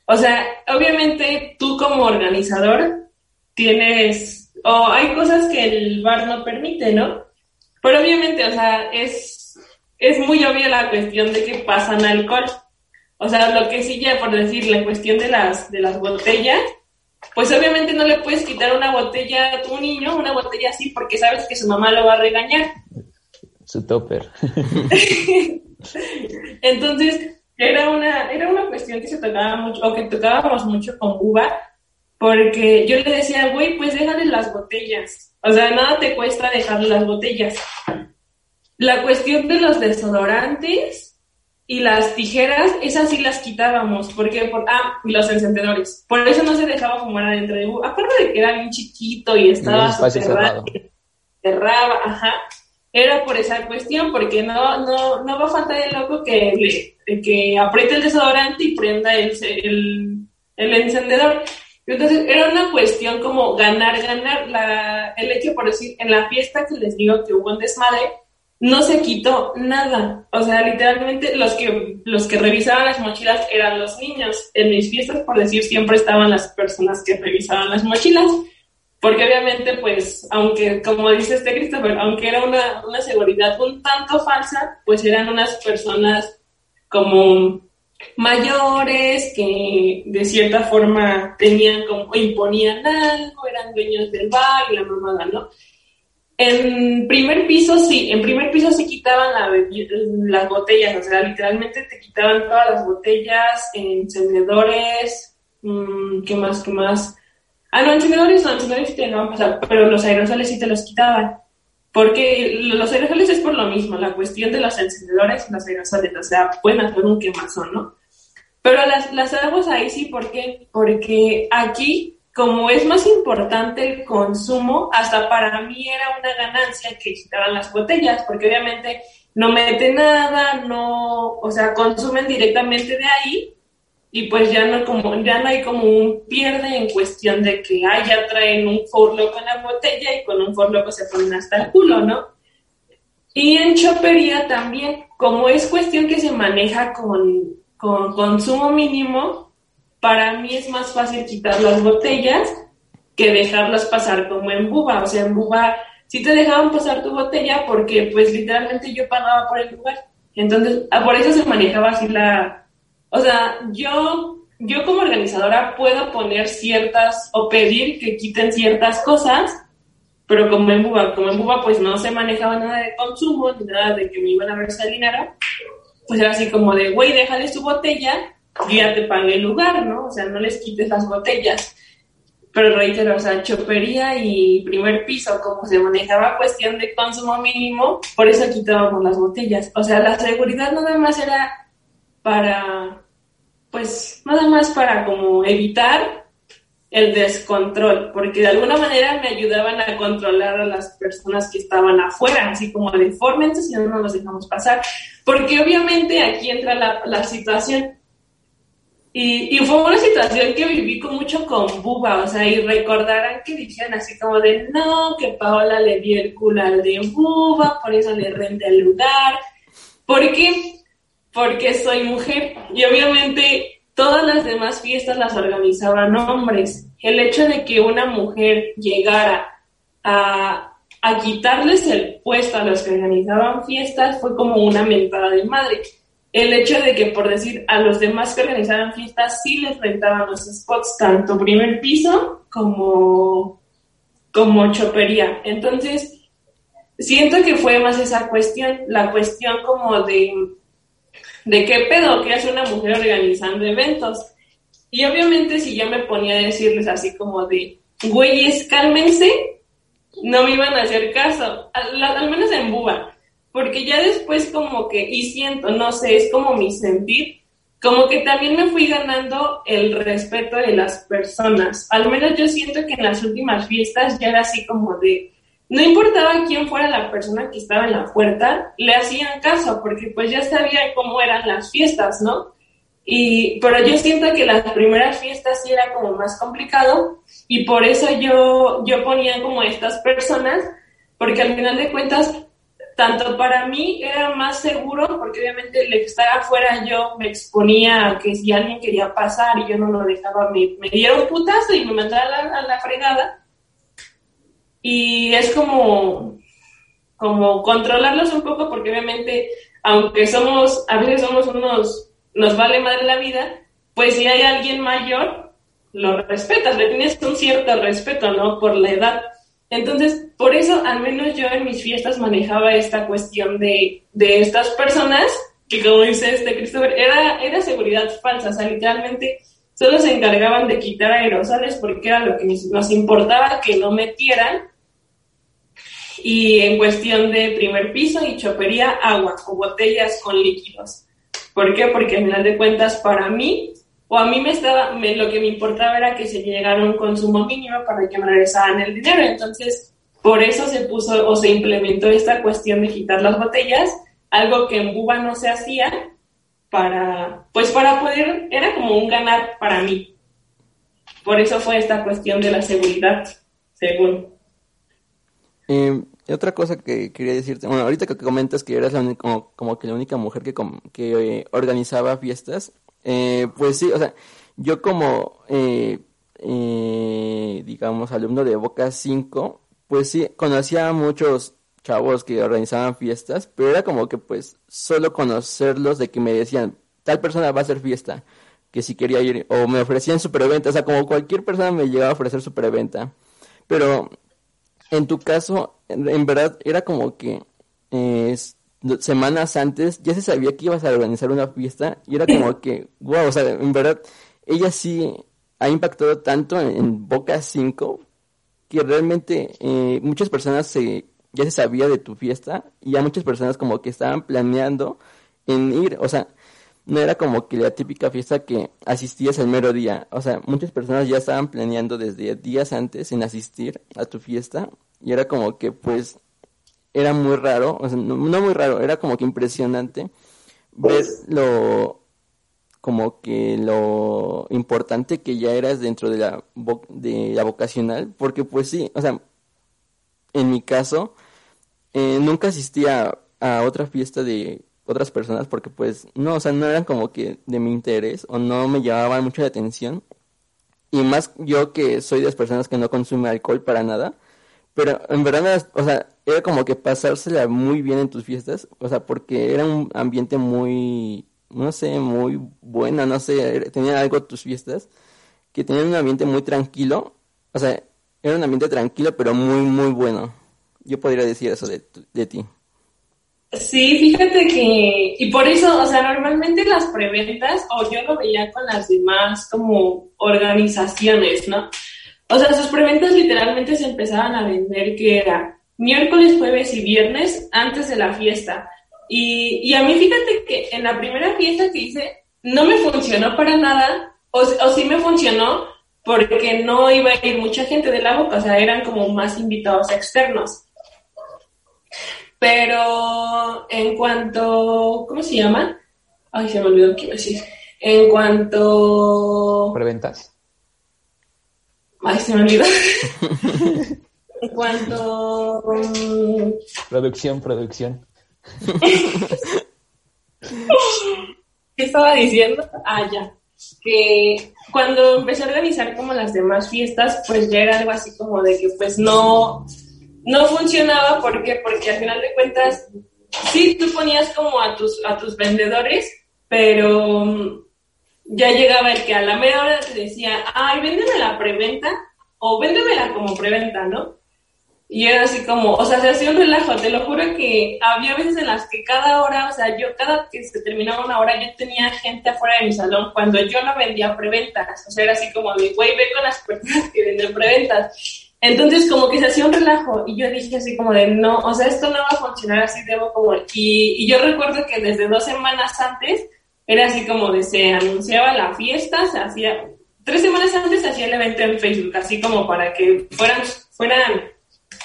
o sea, obviamente tú como organizador tienes, o hay cosas que el bar no permite, ¿no? Pero obviamente, o sea, es, es muy obvia la cuestión de que pasan alcohol. O sea, lo que sí ya por decir, la cuestión de las, de las botellas, pues obviamente no le puedes quitar una botella a tu niño, una botella así, porque sabes que su mamá lo va a regañar. Su topper. Entonces, era una, era una cuestión que se tocaba mucho, o que tocábamos mucho con Uva, porque yo le decía, güey, pues déjale las botellas. O sea, nada te cuesta dejarle las botellas. La cuestión de los desodorantes y las tijeras, esas sí las quitábamos, porque por, ah, y los encendedores. Por eso no se dejaba fumar adentro de. Aparte de que era bien chiquito y estaba cerrado cerrado. cerraba, ajá, era por esa cuestión, porque no, no, no va a faltar el loco que, le- que apriete el desodorante y prenda el, el, el encendedor. Entonces era una cuestión como ganar, ganar. La, el hecho, por decir, en la fiesta que les digo que hubo un desmadre, no se quitó nada. O sea, literalmente los que, los que revisaban las mochilas eran los niños. En mis fiestas, por decir, siempre estaban las personas que revisaban las mochilas. Porque obviamente, pues, aunque, como dice este Christopher, aunque era una, una seguridad un tanto falsa, pues eran unas personas como mayores que de cierta forma tenían como, imponían algo, eran dueños del bar y la mamada, ¿no? En primer piso sí, en primer piso sí quitaban las botellas, o sea, literalmente te quitaban todas las botellas, encendedores, mmm, ¿qué más, qué más? Ah, no, encendedores no, encendedores te pasar, pero los aerosoles sí te los quitaban. Porque los aerosoles es por lo mismo, la cuestión de los encendedores y los aerosoles, o sea, pueden hacer un quemazón, ¿no? Pero las, las aguas ahí sí, ¿por qué? Porque aquí como es más importante el consumo, hasta para mí era una ganancia que quitaban las botellas, porque obviamente no mete nada, no, o sea, consumen directamente de ahí y pues ya no como ya no hay como un pierde en cuestión de que ay, ya traen un forlo con la botella y con un forloco se ponen hasta el culo, ¿no? Y en chopería también, como es cuestión que se maneja con, con consumo mínimo, para mí es más fácil quitar las botellas que dejarlas pasar como en buba. O sea, en buba sí te dejaban pasar tu botella porque pues literalmente yo pagaba por el lugar. Entonces, ah, por eso se manejaba así la... O sea, yo, yo como organizadora puedo poner ciertas o pedir que quiten ciertas cosas, pero como en buba, como en buba pues no se manejaba nada de consumo, ni nada de que me iban a ver dinero, pues era así como de, güey, déjale su botella ya te pague el lugar, ¿no? O sea, no les quites las botellas. Pero reitero, o sea, chopería y primer piso, como se manejaba cuestión de consumo mínimo, por eso quitábamos las botellas. O sea, la seguridad nada más era para, pues, nada más para como evitar el descontrol, porque de alguna manera me ayudaban a controlar a las personas que estaban afuera, así como de si no nos dejamos pasar. Porque obviamente aquí entra la situación y, y, fue una situación que viví con mucho con Buba, o sea, y recordarán que dijeron así como de, no, que Paola le dio el culo al de Buba, por eso le rente el lugar. ¿Por qué? Porque soy mujer. Y obviamente todas las demás fiestas las organizaban hombres. El hecho de que una mujer llegara a, a quitarles el puesto a los que organizaban fiestas fue como una mentada de madre el hecho de que, por decir, a los demás que organizaban fiestas sí les rentaban los spots, tanto primer piso como, como chopería. Entonces, siento que fue más esa cuestión, la cuestión como de, de qué pedo que hace una mujer organizando eventos. Y obviamente si yo me ponía a decirles así como de, güeyes, cálmense, no me iban a hacer caso, al, al menos en Buba porque ya después como que, y siento, no sé, es como mi sentir, como que también me fui ganando el respeto de las personas. Al menos yo siento que en las últimas fiestas ya era así como de, no importaba quién fuera la persona que estaba en la puerta, le hacían caso, porque pues ya sabía cómo eran las fiestas, ¿no? Y, pero yo siento que las primeras fiestas sí era como más complicado y por eso yo, yo ponía como estas personas, porque al final de cuentas tanto para mí era más seguro, porque obviamente el estar afuera yo me exponía a que si alguien quería pasar y yo no lo dejaba, me, me diera un putazo y me mandaba a la, fregada. Y es como, como controlarlos un poco, porque obviamente, aunque somos, a veces somos unos, nos vale madre la vida, pues si hay alguien mayor, lo respetas, le tienes un cierto respeto, ¿no? Por la edad. Entonces, por eso, al menos yo en mis fiestas manejaba esta cuestión de, de estas personas, que como dice este Christopher, era, era seguridad falsa, o sea, literalmente solo se encargaban de quitar aerosoles porque era lo que nos importaba que no metieran. Y en cuestión de primer piso y chopería, agua o botellas con líquidos. ¿Por qué? Porque al final de cuentas, para mí, o a mí me estaba, me, lo que me importaba era que se llegara un consumo mínimo para que me regresaran el dinero. Entonces, por eso se puso o se implementó esta cuestión de quitar las botellas, algo que en Buba no se hacía, para, pues para poder, era como un ganar para mí. Por eso fue esta cuestión de la seguridad, según. Eh, otra cosa que quería decirte, bueno, ahorita que comentas que eras la como, como, que la única mujer que, que eh, organizaba fiestas, eh, pues sí, o sea, yo como, eh, eh, digamos, alumno de Boca 5, pues sí, conocía a muchos chavos que organizaban fiestas, pero era como que pues solo conocerlos de que me decían, tal persona va a hacer fiesta, que si quería ir, o me ofrecían superventa, o sea, como cualquier persona me llegaba a ofrecer superventa. Pero en tu caso, en, verdad era como que semanas antes ya se sabía que ibas a organizar una fiesta y era como que, wow, o sea, en verdad, ella sí ha impactado tanto en, Boca 5 que realmente eh, muchas personas se, ya se sabía de tu fiesta y ya muchas personas como que estaban planeando en ir, o sea, no era como que la típica fiesta que asistías el mero día, o sea, muchas personas ya estaban planeando desde días antes en asistir a tu fiesta y era como que pues era muy raro, o sea, no, muy raro, era como que impresionante ver lo como que lo importante que ya eras dentro de la de la vocacional, porque pues sí, o sea, en mi caso eh, nunca asistía a otra fiesta de otras personas porque pues no, o sea, no eran como que de mi interés o no me llamaban mucho la atención. Y más yo que soy de las personas que no consume alcohol para nada, pero en verdad, o sea, era como que pasársela muy bien en tus fiestas, o sea, porque era un ambiente muy, no sé, muy bueno, no sé, tenía algo tus fiestas, que tenían un ambiente muy tranquilo, o sea, era un ambiente tranquilo, pero muy, muy bueno. Yo podría decir eso de, de ti. Sí, fíjate que, y por eso, o sea, normalmente las preventas, o yo lo veía con las demás como organizaciones, ¿no? O sea, sus preventas literalmente se empezaban a vender que era miércoles, jueves y viernes antes de la fiesta. Y, y a mí fíjate que en la primera fiesta que hice no me funcionó para nada, o, o sí me funcionó porque no iba a ir mucha gente de la boca, o sea, eran como más invitados externos. Pero en cuanto, ¿cómo se llama? Ay, se me olvidó qué iba a decir. En cuanto... Preventas. Ay, se me olvidó. en cuanto... Mm, producción, producción. ¿Qué estaba diciendo? Ah, ya. Que cuando empecé a organizar como las demás fiestas, pues ya era algo así como de que pues no no funcionaba porque porque al final de cuentas sí tú ponías como a tus a tus vendedores pero mm, ya llegaba el que a la media hora te decía ay véndeme la preventa o véndemela como preventa no y era así como, o sea, se hacía un relajo, te lo juro que había veces en las que cada hora, o sea, yo cada que se terminaba una hora, yo tenía gente afuera de mi salón cuando yo no vendía preventas, o sea, era así como de, güey, ve con las personas que venden preventas. Entonces como que se hacía un relajo y yo dije así como de no, o sea, esto no va a funcionar así, debo como... Y, y yo recuerdo que desde dos semanas antes era así como de se anunciaba la fiesta, se hacía... Tres semanas antes hacía el evento en Facebook, así como para que fueran, fueran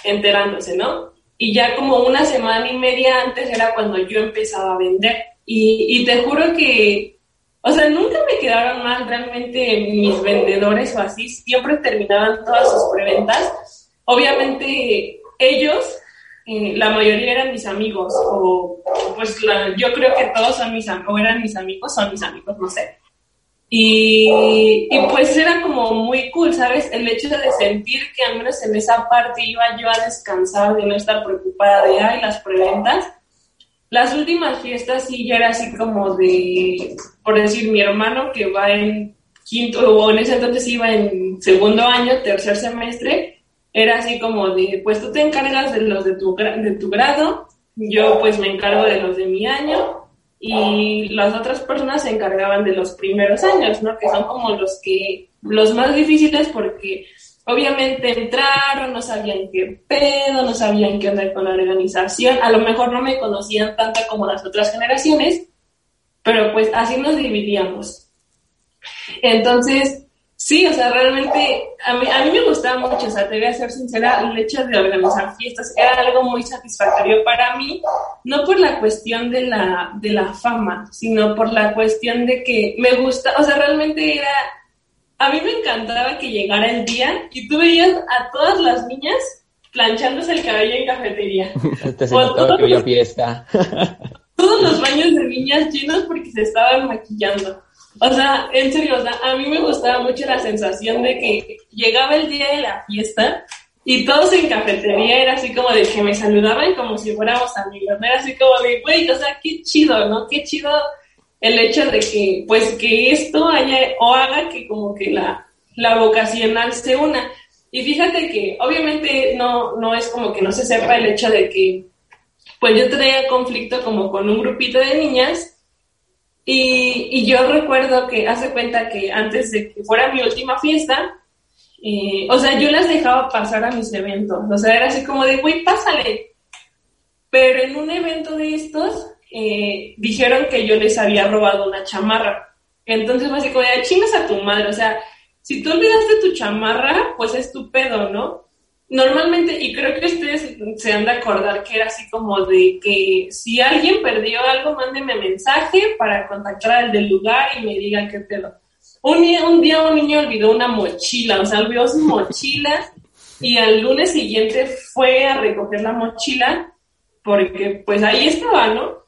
enterándose, ¿no? Y ya como una semana y media antes era cuando yo empezaba a vender. Y, y te juro que o sea, nunca me quedaron mal realmente mis vendedores o así, siempre terminaban todas sus preventas. Obviamente ellos, la mayoría eran mis amigos, o pues yo creo que todos son mis o eran mis amigos, son mis amigos, no sé. Y, y, pues era como muy cool, ¿sabes? El hecho de sentir que al menos en esa parte iba yo a descansar, de no estar preocupada de, ay, las preventas las últimas fiestas sí ya era así como de, por decir, mi hermano que va en quinto, o en ese entonces iba en segundo año, tercer semestre, era así como de, pues tú te encargas de los de tu, de tu grado, yo pues me encargo de los de mi año, y las otras personas se encargaban de los primeros años, ¿no? Que son como los que, los más difíciles porque Obviamente entraron, no sabían qué pedo, no sabían qué onda con la organización, a lo mejor no me conocían tanto como las otras generaciones, pero pues así nos dividíamos. Entonces, sí, o sea, realmente a mí, a mí me gustaba mucho, o sea, te voy a ser sincera, el hecho de organizar fiestas era algo muy satisfactorio para mí, no por la cuestión de la, de la fama, sino por la cuestión de que me gusta, o sea, realmente era a mí me encantaba que llegara el día y tú veías a todas las niñas planchándose el cabello en cafetería. Te se notaba que había fiesta. todos los baños de niñas llenos porque se estaban maquillando. O sea, en serio, o sea, a mí me gustaba mucho la sensación de que llegaba el día de la fiesta y todos en cafetería era así como de que me saludaban como si fuéramos amigos, Era así como de, güey, o sea, qué chido, ¿no? Qué chido el hecho de que, pues, que esto haya o haga que como que la, la vocacional se una. Y fíjate que obviamente no, no es como que no se sepa el hecho de que pues yo tenía conflicto como con un grupito de niñas y, y yo recuerdo que hace cuenta que antes de que fuera mi última fiesta, eh, o sea, yo las dejaba pasar a mis eventos, o sea, era así como de, güey, pásale. Pero en un evento de estos, eh, dijeron que yo les había robado una chamarra. Entonces, básicamente, ah, chingas a tu madre, o sea, si tú olvidaste tu chamarra, pues es tu pedo, ¿no? Normalmente, y creo que ustedes se han de acordar que era así como de que si alguien perdió algo, mándeme mensaje para contactar al del lugar y me digan qué pedo. Un, un día un niño olvidó una mochila, o sea, olvidó su mochila y al lunes siguiente fue a recoger la mochila porque pues ahí estaba, ¿no?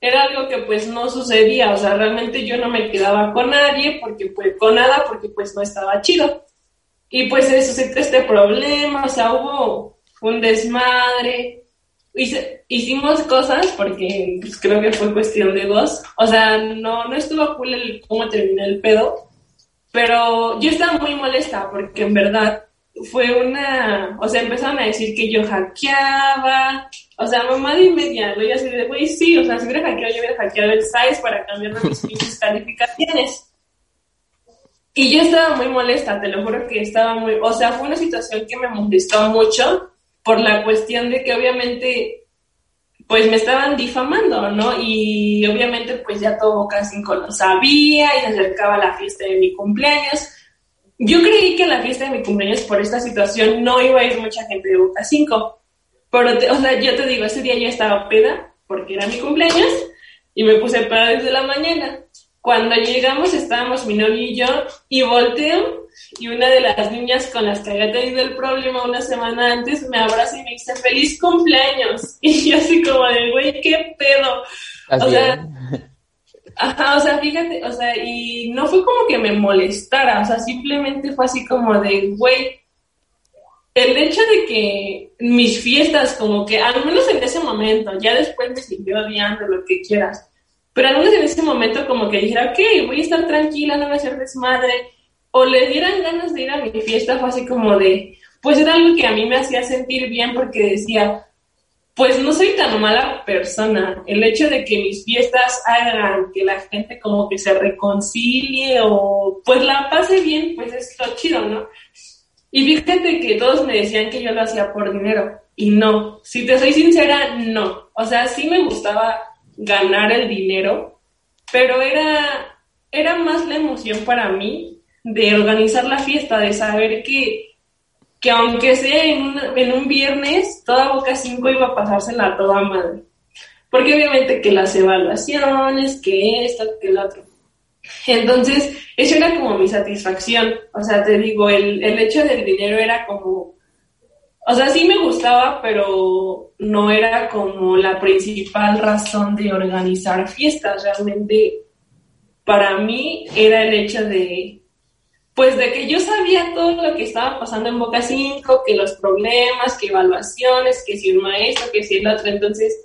Era algo que pues no sucedía, o sea, realmente yo no me quedaba con nadie porque pues con nada porque pues no estaba chido. Y pues se suscitó este problema, o sea, hubo un desmadre. hicimos cosas porque pues, creo que fue cuestión de dos. O sea, no, no estuvo cool el, cómo terminé el pedo, pero yo estaba muy molesta porque en verdad fue una, o sea, empezaron a decir que yo hackeaba, o sea, mamá de media, ¿no? Y así de, güey, sí, o sea, si hubiera hackeado, yo hubiera hackeado el size para cambiar mis calificaciones. Y yo estaba muy molesta, te lo juro que estaba muy, o sea, fue una situación que me molestó mucho por la cuestión de que obviamente pues me estaban difamando, ¿no? Y obviamente pues ya todo Boca 5 lo sabía y se acercaba la fiesta de mi cumpleaños. Yo creí que la fiesta de mi cumpleaños por esta situación no iba a ir mucha gente de Boca 5. Pero, o sea, yo te digo, ese día yo estaba peda porque era mi cumpleaños y me puse peda desde la mañana. Cuando llegamos estábamos mi novio y yo y volteo y una de las niñas con las que había tenido el problema una semana antes me abraza y me dice feliz cumpleaños y yo así como de güey qué pedo o sea ajá o sea fíjate o sea y no fue como que me molestara o sea simplemente fue así como de güey el hecho de que mis fiestas como que al menos en ese momento ya después me siguió odiando lo que quieras pero al menos en ese momento como que dijera ok voy a estar tranquila no voy a hacer desmadre o le dieran ganas de ir a mi fiesta, fue así como de, pues era algo que a mí me hacía sentir bien porque decía, pues no soy tan mala persona. El hecho de que mis fiestas hagan que la gente como que se reconcilie o pues la pase bien, pues es lo chido, ¿no? Y fíjate que todos me decían que yo lo hacía por dinero. Y no, si te soy sincera, no. O sea, sí me gustaba ganar el dinero, pero era, era más la emoción para mí de organizar la fiesta, de saber que, que aunque sea en un, en un viernes, toda Boca 5 iba a pasársela toda madre. Porque obviamente que las evaluaciones, que esto, que el otro. Entonces, eso era como mi satisfacción. O sea, te digo, el, el hecho del dinero era como, o sea, sí me gustaba, pero no era como la principal razón de organizar fiestas. Realmente, para mí era el hecho de, pues de que yo sabía todo lo que estaba pasando en Boca 5, que los problemas, que evaluaciones, que si un maestro, que si el otro. Entonces,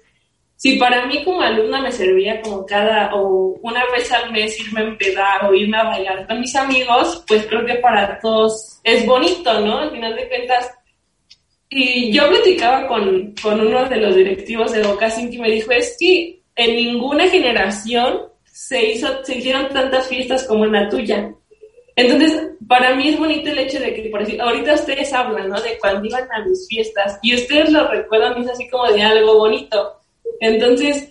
si para mí como alumna me servía como cada o una vez al mes irme a empedar o irme a bailar con mis amigos, pues creo que para todos es bonito, ¿no? Al final de cuentas. Y yo platicaba con, con uno de los directivos de Boca 5 y me dijo, es que en ninguna generación se, hizo, se hicieron tantas fiestas como en la tuya. Entonces, para mí es bonito el hecho de que, por decir, ahorita ustedes hablan, ¿no? De cuando iban a mis fiestas y ustedes lo recuerdan, es así como de algo bonito. Entonces,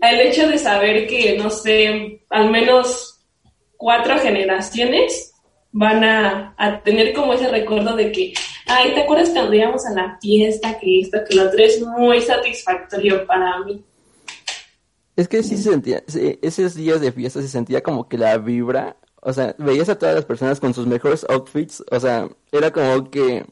el hecho de saber que, no sé, al menos cuatro generaciones van a, tener como ese recuerdo de que, ay, ¿te acuerdas cuando íbamos a la fiesta, que esto, que lo otro es muy satisfactorio para mí? Es que sí se sentía, esos días de fiesta se sentía como que la vibra o sea, veías a todas las personas con sus mejores outfits, o sea, era como que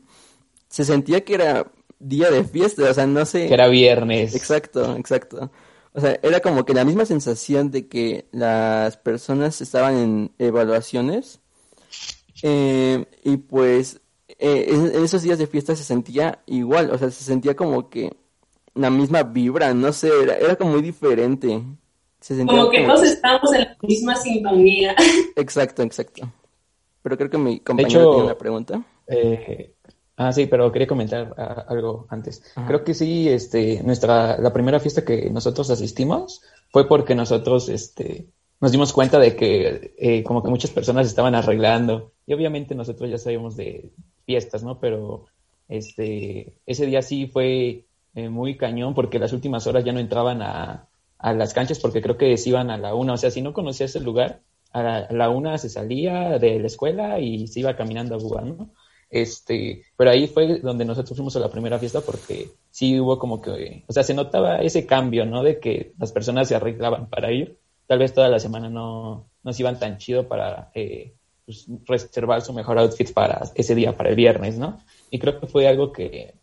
se sentía que era día de fiesta, o sea, no sé. Que era viernes. Exacto, exacto. O sea, era como que la misma sensación de que las personas estaban en evaluaciones eh, y pues eh, en, esos días de fiesta se sentía igual, o sea, se sentía como que la misma vibra, no sé, era, era como muy diferente como que todos estamos en la misma sintonía. Exacto, exacto. Pero creo que mi compañero tiene una pregunta. Eh, ah, sí, pero quería comentar ah, algo antes. Creo que sí, este, nuestra, la primera fiesta que nosotros asistimos fue porque nosotros, este, nos dimos cuenta de que eh, como que muchas personas estaban arreglando y obviamente nosotros ya sabíamos de fiestas, ¿no? Pero este, ese día sí fue eh, muy cañón porque las últimas horas ya no entraban a, a las canchas porque creo que se iban a la una. O sea, si no conocías el lugar, a la, una se salía de la escuela y se iba caminando a jugar, ¿no? Este, pero ahí fue donde nosotros fuimos a la primera fiesta porque sí hubo como que, o sea, se notaba ese cambio, ¿no? De que las personas se arreglaban para ir. Tal vez toda la semana no, no se iban tan chido para eh, pues, reservar su mejor outfit para ese día, para el viernes, ¿no? Y creo que fue algo que,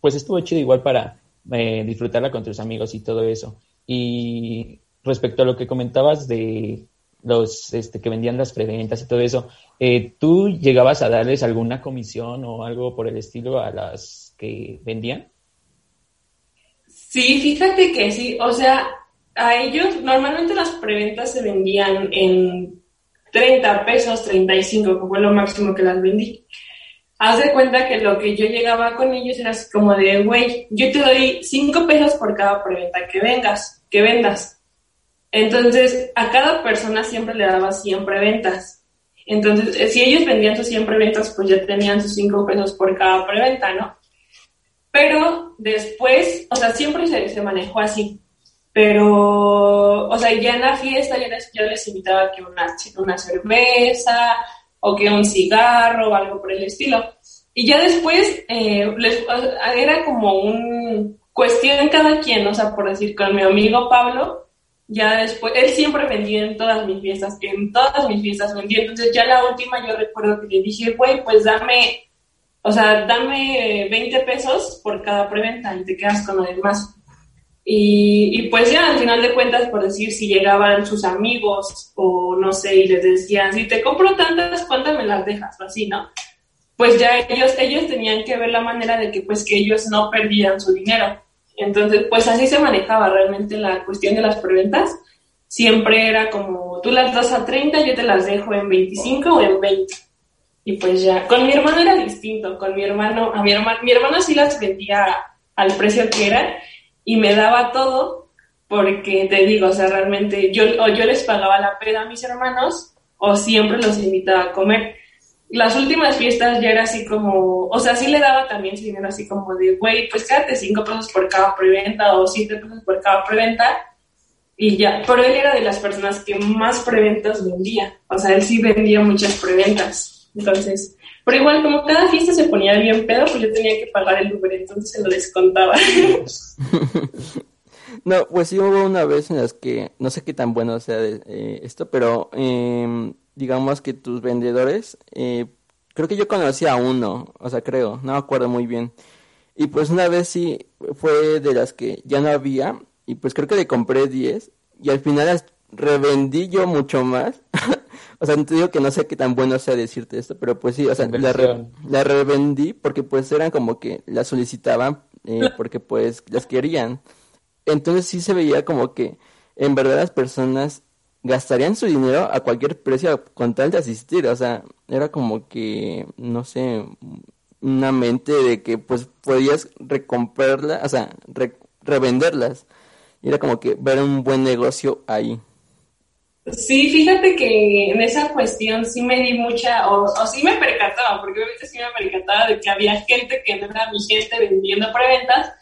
pues estuvo chido igual para eh, disfrutarla con tus amigos y todo eso. Y respecto a lo que comentabas de los este, que vendían las preventas y todo eso, eh, ¿tú llegabas a darles alguna comisión o algo por el estilo a las que vendían? Sí, fíjate que sí, o sea, a ellos normalmente las preventas se vendían en 30 pesos, 35, que fue lo máximo que las vendí. Haz de cuenta que lo que yo llegaba con ellos era como de, güey, yo te doy 5 pesos por cada preventa que vengas, que vendas. Entonces, a cada persona siempre le daba 100 preventas. Entonces, eh, si ellos vendían sus 100 preventas, pues ya tenían sus 5 pesos por cada preventa, ¿no? Pero después, o sea, siempre se, se manejó así. Pero, o sea, ya en la fiesta yo les, invitaba que una, una cerveza o que un cigarro o algo por el estilo. Y ya después eh, les, era como un cuestión cada quien, o sea, por decir, con mi amigo Pablo, ya después, él siempre vendía en todas mis fiestas, en todas mis fiestas vendía. Entonces ya la última yo recuerdo que le dije, güey, pues dame, o sea, dame 20 pesos por cada preventa y te quedas con lo demás. Y, y pues ya al final de cuentas, por decir, si llegaban sus amigos o no sé, y les decían, si te compro tantas, ¿cuántas me las dejas? O así, ¿no? Pues ya ellos, ellos tenían que ver la manera de que pues que ellos no perdieran su dinero. Entonces, pues así se manejaba realmente la cuestión de las preventas. Siempre era como, tú las das a 30, yo te las dejo en 25 o en 20. Y pues ya, con mi hermano era distinto, con mi hermano, a mi hermano, mi hermano sí las vendía al precio que era y me daba todo porque te digo, o sea, realmente yo, o yo les pagaba la peda a mis hermanos o siempre los invitaba a comer las últimas fiestas ya era así como, o sea, sí le daba también dinero así como de, güey, pues quédate cinco pesos por cada preventa o siete pesos por cada preventa y ya. Pero él era de las personas que más preventas vendía, o sea, él sí vendía muchas preventas. Entonces, pero igual como cada fiesta se ponía bien pedo, pues yo tenía que pagar el Uber, entonces se lo descontaba. no, pues sí hubo una vez en las que, no sé qué tan bueno sea de, eh, esto, pero... Eh, digamos que tus vendedores, eh, creo que yo conocí a uno, o sea, creo, no me acuerdo muy bien. Y pues una vez sí fue de las que ya no había, y pues creo que le compré 10, y al final las revendí yo mucho más. o sea, te digo que no sé qué tan bueno sea decirte esto, pero pues sí, o sea, la, la, revendí porque pues eran como que las solicitaban eh, porque pues las querían. Entonces sí se veía como que en verdad las personas gastarían su dinero a cualquier precio con tal de asistir. O sea, era como que, no sé, una mente de que pues podías recomprarlas, o sea, revenderlas. Era como que ver un buen negocio ahí. Sí, fíjate que en esa cuestión sí me di mucha, o, o sí me percataba, porque obviamente sí me percataba de que había gente que no era mi gente vendiendo preventas,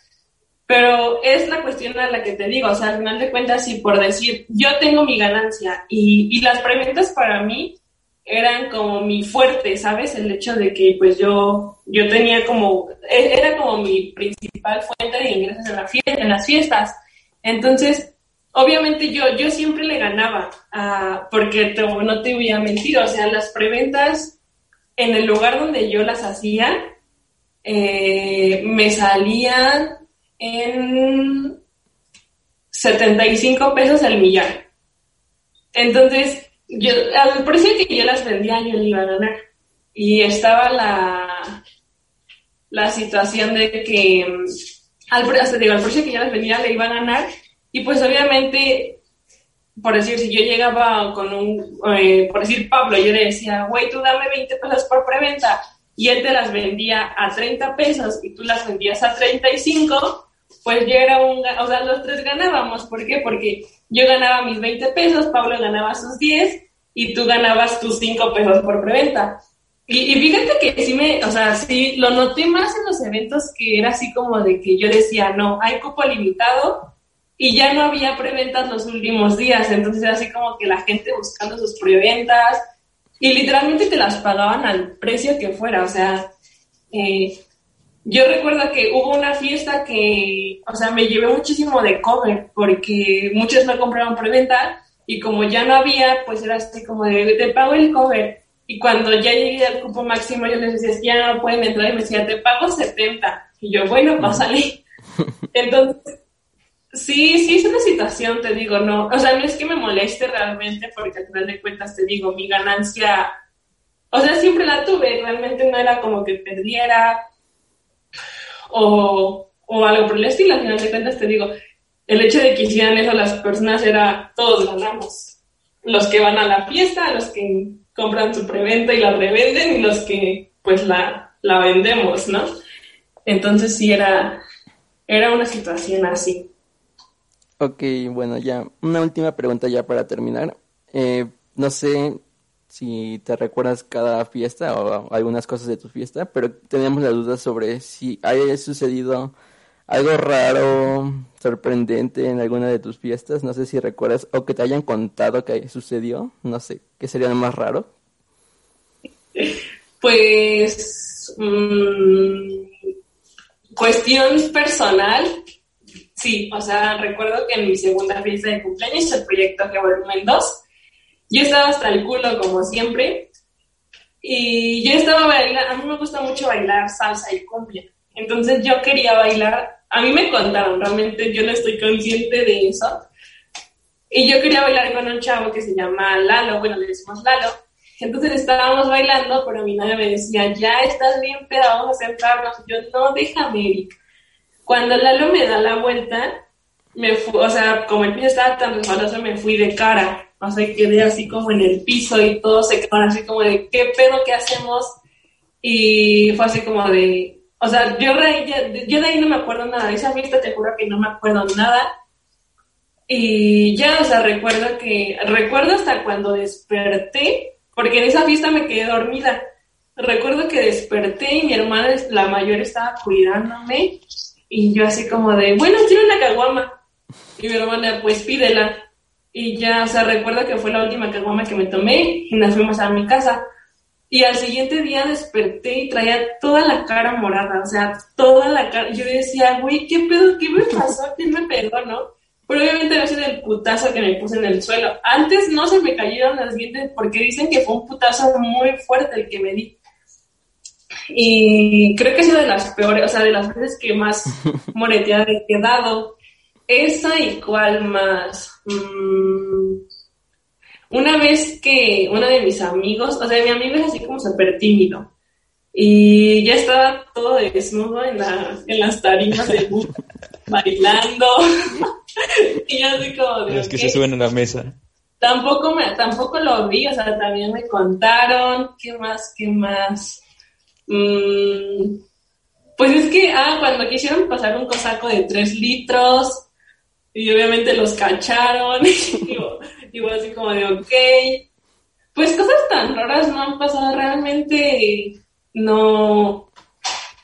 pero es la cuestión a la que te digo, o sea, al final de cuentas, si por decir, yo tengo mi ganancia y, y las preventas para mí eran como mi fuerte, ¿sabes? El hecho de que pues yo, yo tenía como, e, era como mi principal fuente de ingresos en, la fiesta, en las fiestas. Entonces, obviamente yo, yo siempre le ganaba, uh, porque no te voy a mentir, o sea, las preventas en el lugar donde yo las hacía, eh, me salían en 75 pesos al millar. Entonces, yo, al precio que yo las vendía, yo le iba a ganar. Y estaba la, la situación de que al, digo, al precio que yo las vendía le iba a ganar. Y pues obviamente, por decir, si yo llegaba con un, eh, por decir Pablo, yo le decía, güey, tú dame 20 pesos por preventa y él te las vendía a 30 pesos y tú las vendías a 35, pues yo era un, o sea, los tres ganábamos. ¿Por qué? Porque yo ganaba mis 20 pesos, Pablo ganaba sus 10 y tú ganabas tus 5 pesos por preventa. Y, y, fíjate que sí me, o sea, sí lo noté más en los eventos que era así como de que yo decía, no, hay cupo limitado y ya no había preventas los últimos días, entonces era así como que la gente buscando sus preventas y literalmente te las pagaban al precio que fuera, o sea, eh, yo recuerdo que hubo una fiesta que, o sea, me llevé muchísimo de cover porque muchos no compraban preventa y como ya no había, pues era así como de, te pago el cover y cuando ya llegué al cupo máximo, yo les decía, ya no pueden entrar y me decía, te pago 70. Y yo, bueno, pásale. Entonces, sí, sí es una situación, te digo, no. O sea, no es que me moleste realmente, porque al final de cuentas te digo, mi ganancia, o sea, siempre la tuve, realmente no era como que perdiera o, o algo por el estilo. Al final de cuentas te digo, el hecho de que hicieran eso las personas era, todos ganamos. Los que van a la fiesta, los que compran su preventa y la revenden y los que pues la, la vendemos, ¿no? Entonces sí era, era una situación así. Ok, bueno, ya una última pregunta ya para terminar. Eh, no sé si te recuerdas cada fiesta o algunas cosas de tu fiesta, pero tenemos la duda sobre si haya sucedido algo raro, sorprendente en alguna de tus fiestas, no sé si recuerdas, o que te hayan contado que sucedió, no sé, ¿qué sería lo más raro? Pues, mmm, cuestión personal, sí, o sea, recuerdo que en mi segunda fiesta de cumpleaños, el proyecto que volumen 2, yo estaba hasta el culo como siempre, y yo estaba bailando, a mí me gusta mucho bailar salsa y cumbia, entonces yo quería bailar a mí me contaron, realmente yo no estoy consciente de eso. Y yo quería bailar con un chavo que se llama Lalo, bueno, le decimos Lalo. Entonces estábamos bailando, pero mi novia me decía, ya estás bien peda, vamos a sentarnos. yo, no, déjame, Eric. Cuando Lalo me da la vuelta, me o sea, como el piso estaba tan resbaloso, me fui de cara. O sea, quedé así como en el piso y todo se quedaron así como de, ¿qué pedo que hacemos? Y fue así como de, o sea, yo ahí, yo de ahí no me acuerdo nada. Esa fiesta te juro que no me acuerdo nada. Y ya, o sea, recuerdo que, recuerdo hasta cuando desperté, porque en esa fiesta me quedé dormida. Recuerdo que desperté y mi hermana, la mayor, estaba cuidándome. Y yo así como de, bueno, tiene una caguama. Y mi hermana, pues pídela. Y ya, o sea, recuerdo que fue la última caguama que me tomé y nos fuimos a mi casa. Y al siguiente día desperté y traía toda la cara morada, o sea, toda la cara. Yo decía, güey, ¿qué pedo? ¿Qué me pasó? ¿Quién me pegó, no? Pero obviamente no sido el putazo que me puse en el suelo. Antes no se me cayeron las dientes porque dicen que fue un putazo muy fuerte el que me di. Y creo que es una de las peores, o sea, de las veces que más moreteada he quedado. Esa y cuál más. Mm, una vez que uno de mis amigos, o sea, mi amigo es así como súper tímido, y ya estaba todo desnudo en, la, en las tarimas de bailando, y yo así como de... Los que se suben a la mesa. Tampoco, me, tampoco lo vi, o sea, también me contaron, ¿qué más, qué más? Mm, pues es que, ah, cuando quisieron pasar un cosaco de tres litros, y obviamente los cacharon, y igual así como de, ok, pues cosas tan raras no han pasado realmente, no,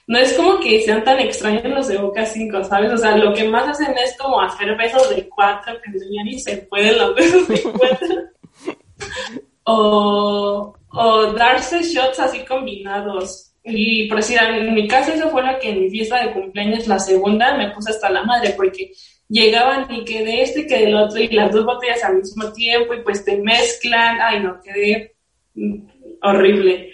no es como que sean tan extraños los de Boca 5, ¿sabes? O sea, lo que más hacen es como hacer besos de cuatro, que ya ni se pueden los besos de cuatro. o, o darse shots así combinados. Y por decir, en mi caso eso fue lo que en mi fiesta de cumpleaños, la segunda, me puse hasta la madre, porque llegaban y que de este, que del otro, y las dos botellas al mismo tiempo, y pues te mezclan, ay no, quedé horrible.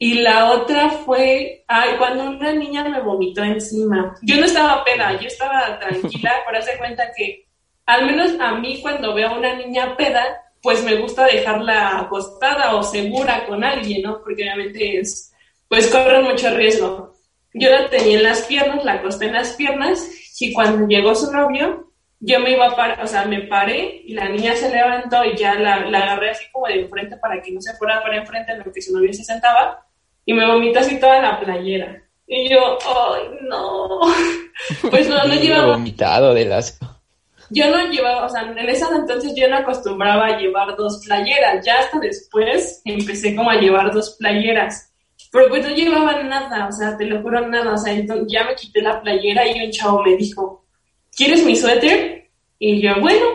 Y la otra fue, ay, cuando una niña me vomitó encima. Yo no estaba peda, yo estaba tranquila, para hacer cuenta que, al menos a mí cuando veo a una niña peda, pues me gusta dejarla acostada o segura con alguien, ¿no? Porque obviamente es, pues corre mucho riesgo. Yo la tenía en las piernas, la acosté en las piernas y cuando llegó su novio, yo me iba a parar, o sea, me paré y la niña se levantó y ya la, la agarré así como de enfrente para que no se fuera para enfrente en lo que su novio se sentaba. y me vomitó así toda la playera. Y yo, ay, no. Pues no, no llevaba. vomitado del asco. Yo no llevaba, o sea, en ese entonces yo no acostumbraba a llevar dos playeras. Ya hasta después empecé como a llevar dos playeras. Pero pues no llevaba nada, o sea, te lo juro nada. O sea, entonces ya me quité la playera y un chavo me dijo, ¿quieres mi suéter? Y yo, bueno.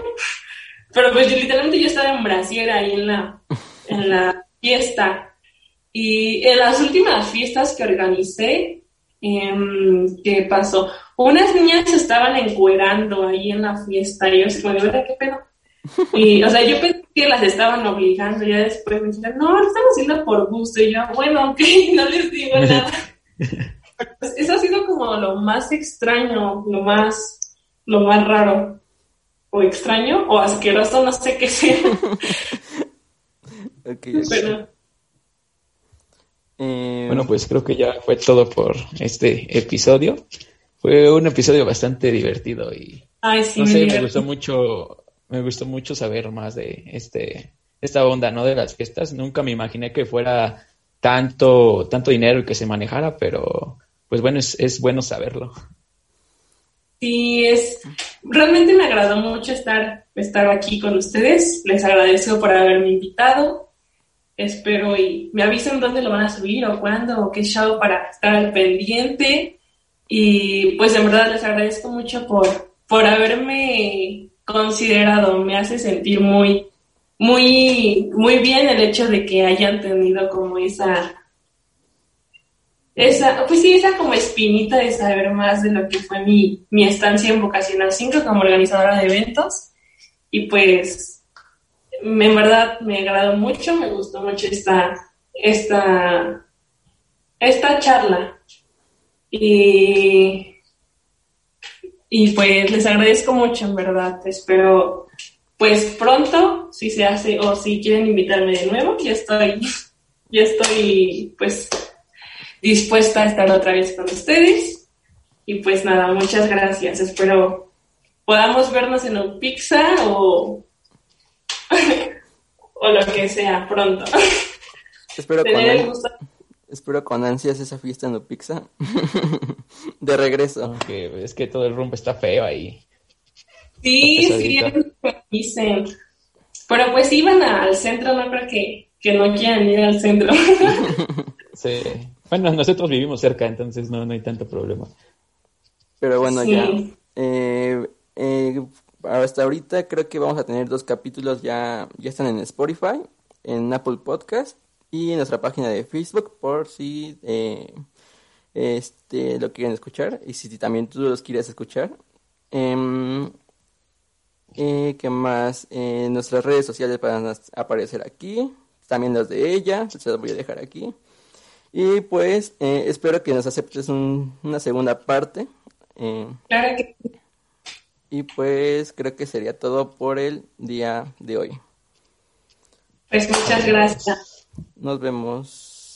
Pero pues yo literalmente yo estaba en Brasil ahí en la, en la fiesta. Y en las últimas fiestas que organicé, Em, ¿Qué pasó? Unas niñas estaban encuerando ahí en la fiesta y yo así como, ¿verdad qué pedo? Y, o sea, yo pensé que las estaban obligando, ya después me dijeron, no, lo están haciendo por gusto. Y yo, bueno, ok, no les digo nada. Pues, eso ha sido como lo más extraño, lo más, lo más raro. O extraño, o asqueroso, no sé qué sea. okay, eh, bueno, pues creo que ya fue todo por este episodio. Fue un episodio bastante divertido y Ay, sí, no sé, me gustó mucho, me gustó mucho saber más de este esta onda, ¿no? De las fiestas. Nunca me imaginé que fuera tanto tanto dinero que se manejara, pero pues bueno, es, es bueno saberlo. Sí, es realmente me agradó mucho estar estar aquí con ustedes. Les agradezco por haberme invitado espero y me avisen dónde lo van a subir o cuándo o qué show para estar al pendiente. Y pues en verdad les agradezco mucho por, por haberme considerado, me hace sentir muy, muy, muy bien el hecho de que hayan tenido como esa, esa, pues sí, esa como espinita de saber más de lo que fue mi, mi estancia en Vocacional 5 como organizadora de eventos. Y pues en verdad me agradó mucho, me gustó mucho esta, esta, esta charla. Y, y pues les agradezco mucho, en verdad. Espero, pues pronto, si se hace o si quieren invitarme de nuevo, ya estoy, ya estoy, pues, dispuesta a estar otra vez con ustedes. Y pues nada, muchas gracias. Espero podamos vernos en un pizza o o lo que sea pronto. Espero con, espero con ansias esa fiesta en la pizza. de regreso. es que todo el rumbo está feo ahí. Sí, sí, dicen. Pero pues iban al centro, no creo que, que no quieran ir al centro. sí. Bueno, nosotros vivimos cerca, entonces no, no hay tanto problema. Pero bueno, ya. Eh, eh, hasta ahorita creo que vamos a tener dos capítulos ya, ya están en Spotify, en Apple Podcast y en nuestra página de Facebook por si eh, este lo quieren escuchar y si también tú los quieres escuchar. Eh, eh, ¿Qué más? En nuestras redes sociales van a aparecer aquí, también las de ella, se las voy a dejar aquí. Y pues eh, espero que nos aceptes una segunda parte. claro que y pues creo que sería todo por el día de hoy. Pues muchas gracias. Nos vemos.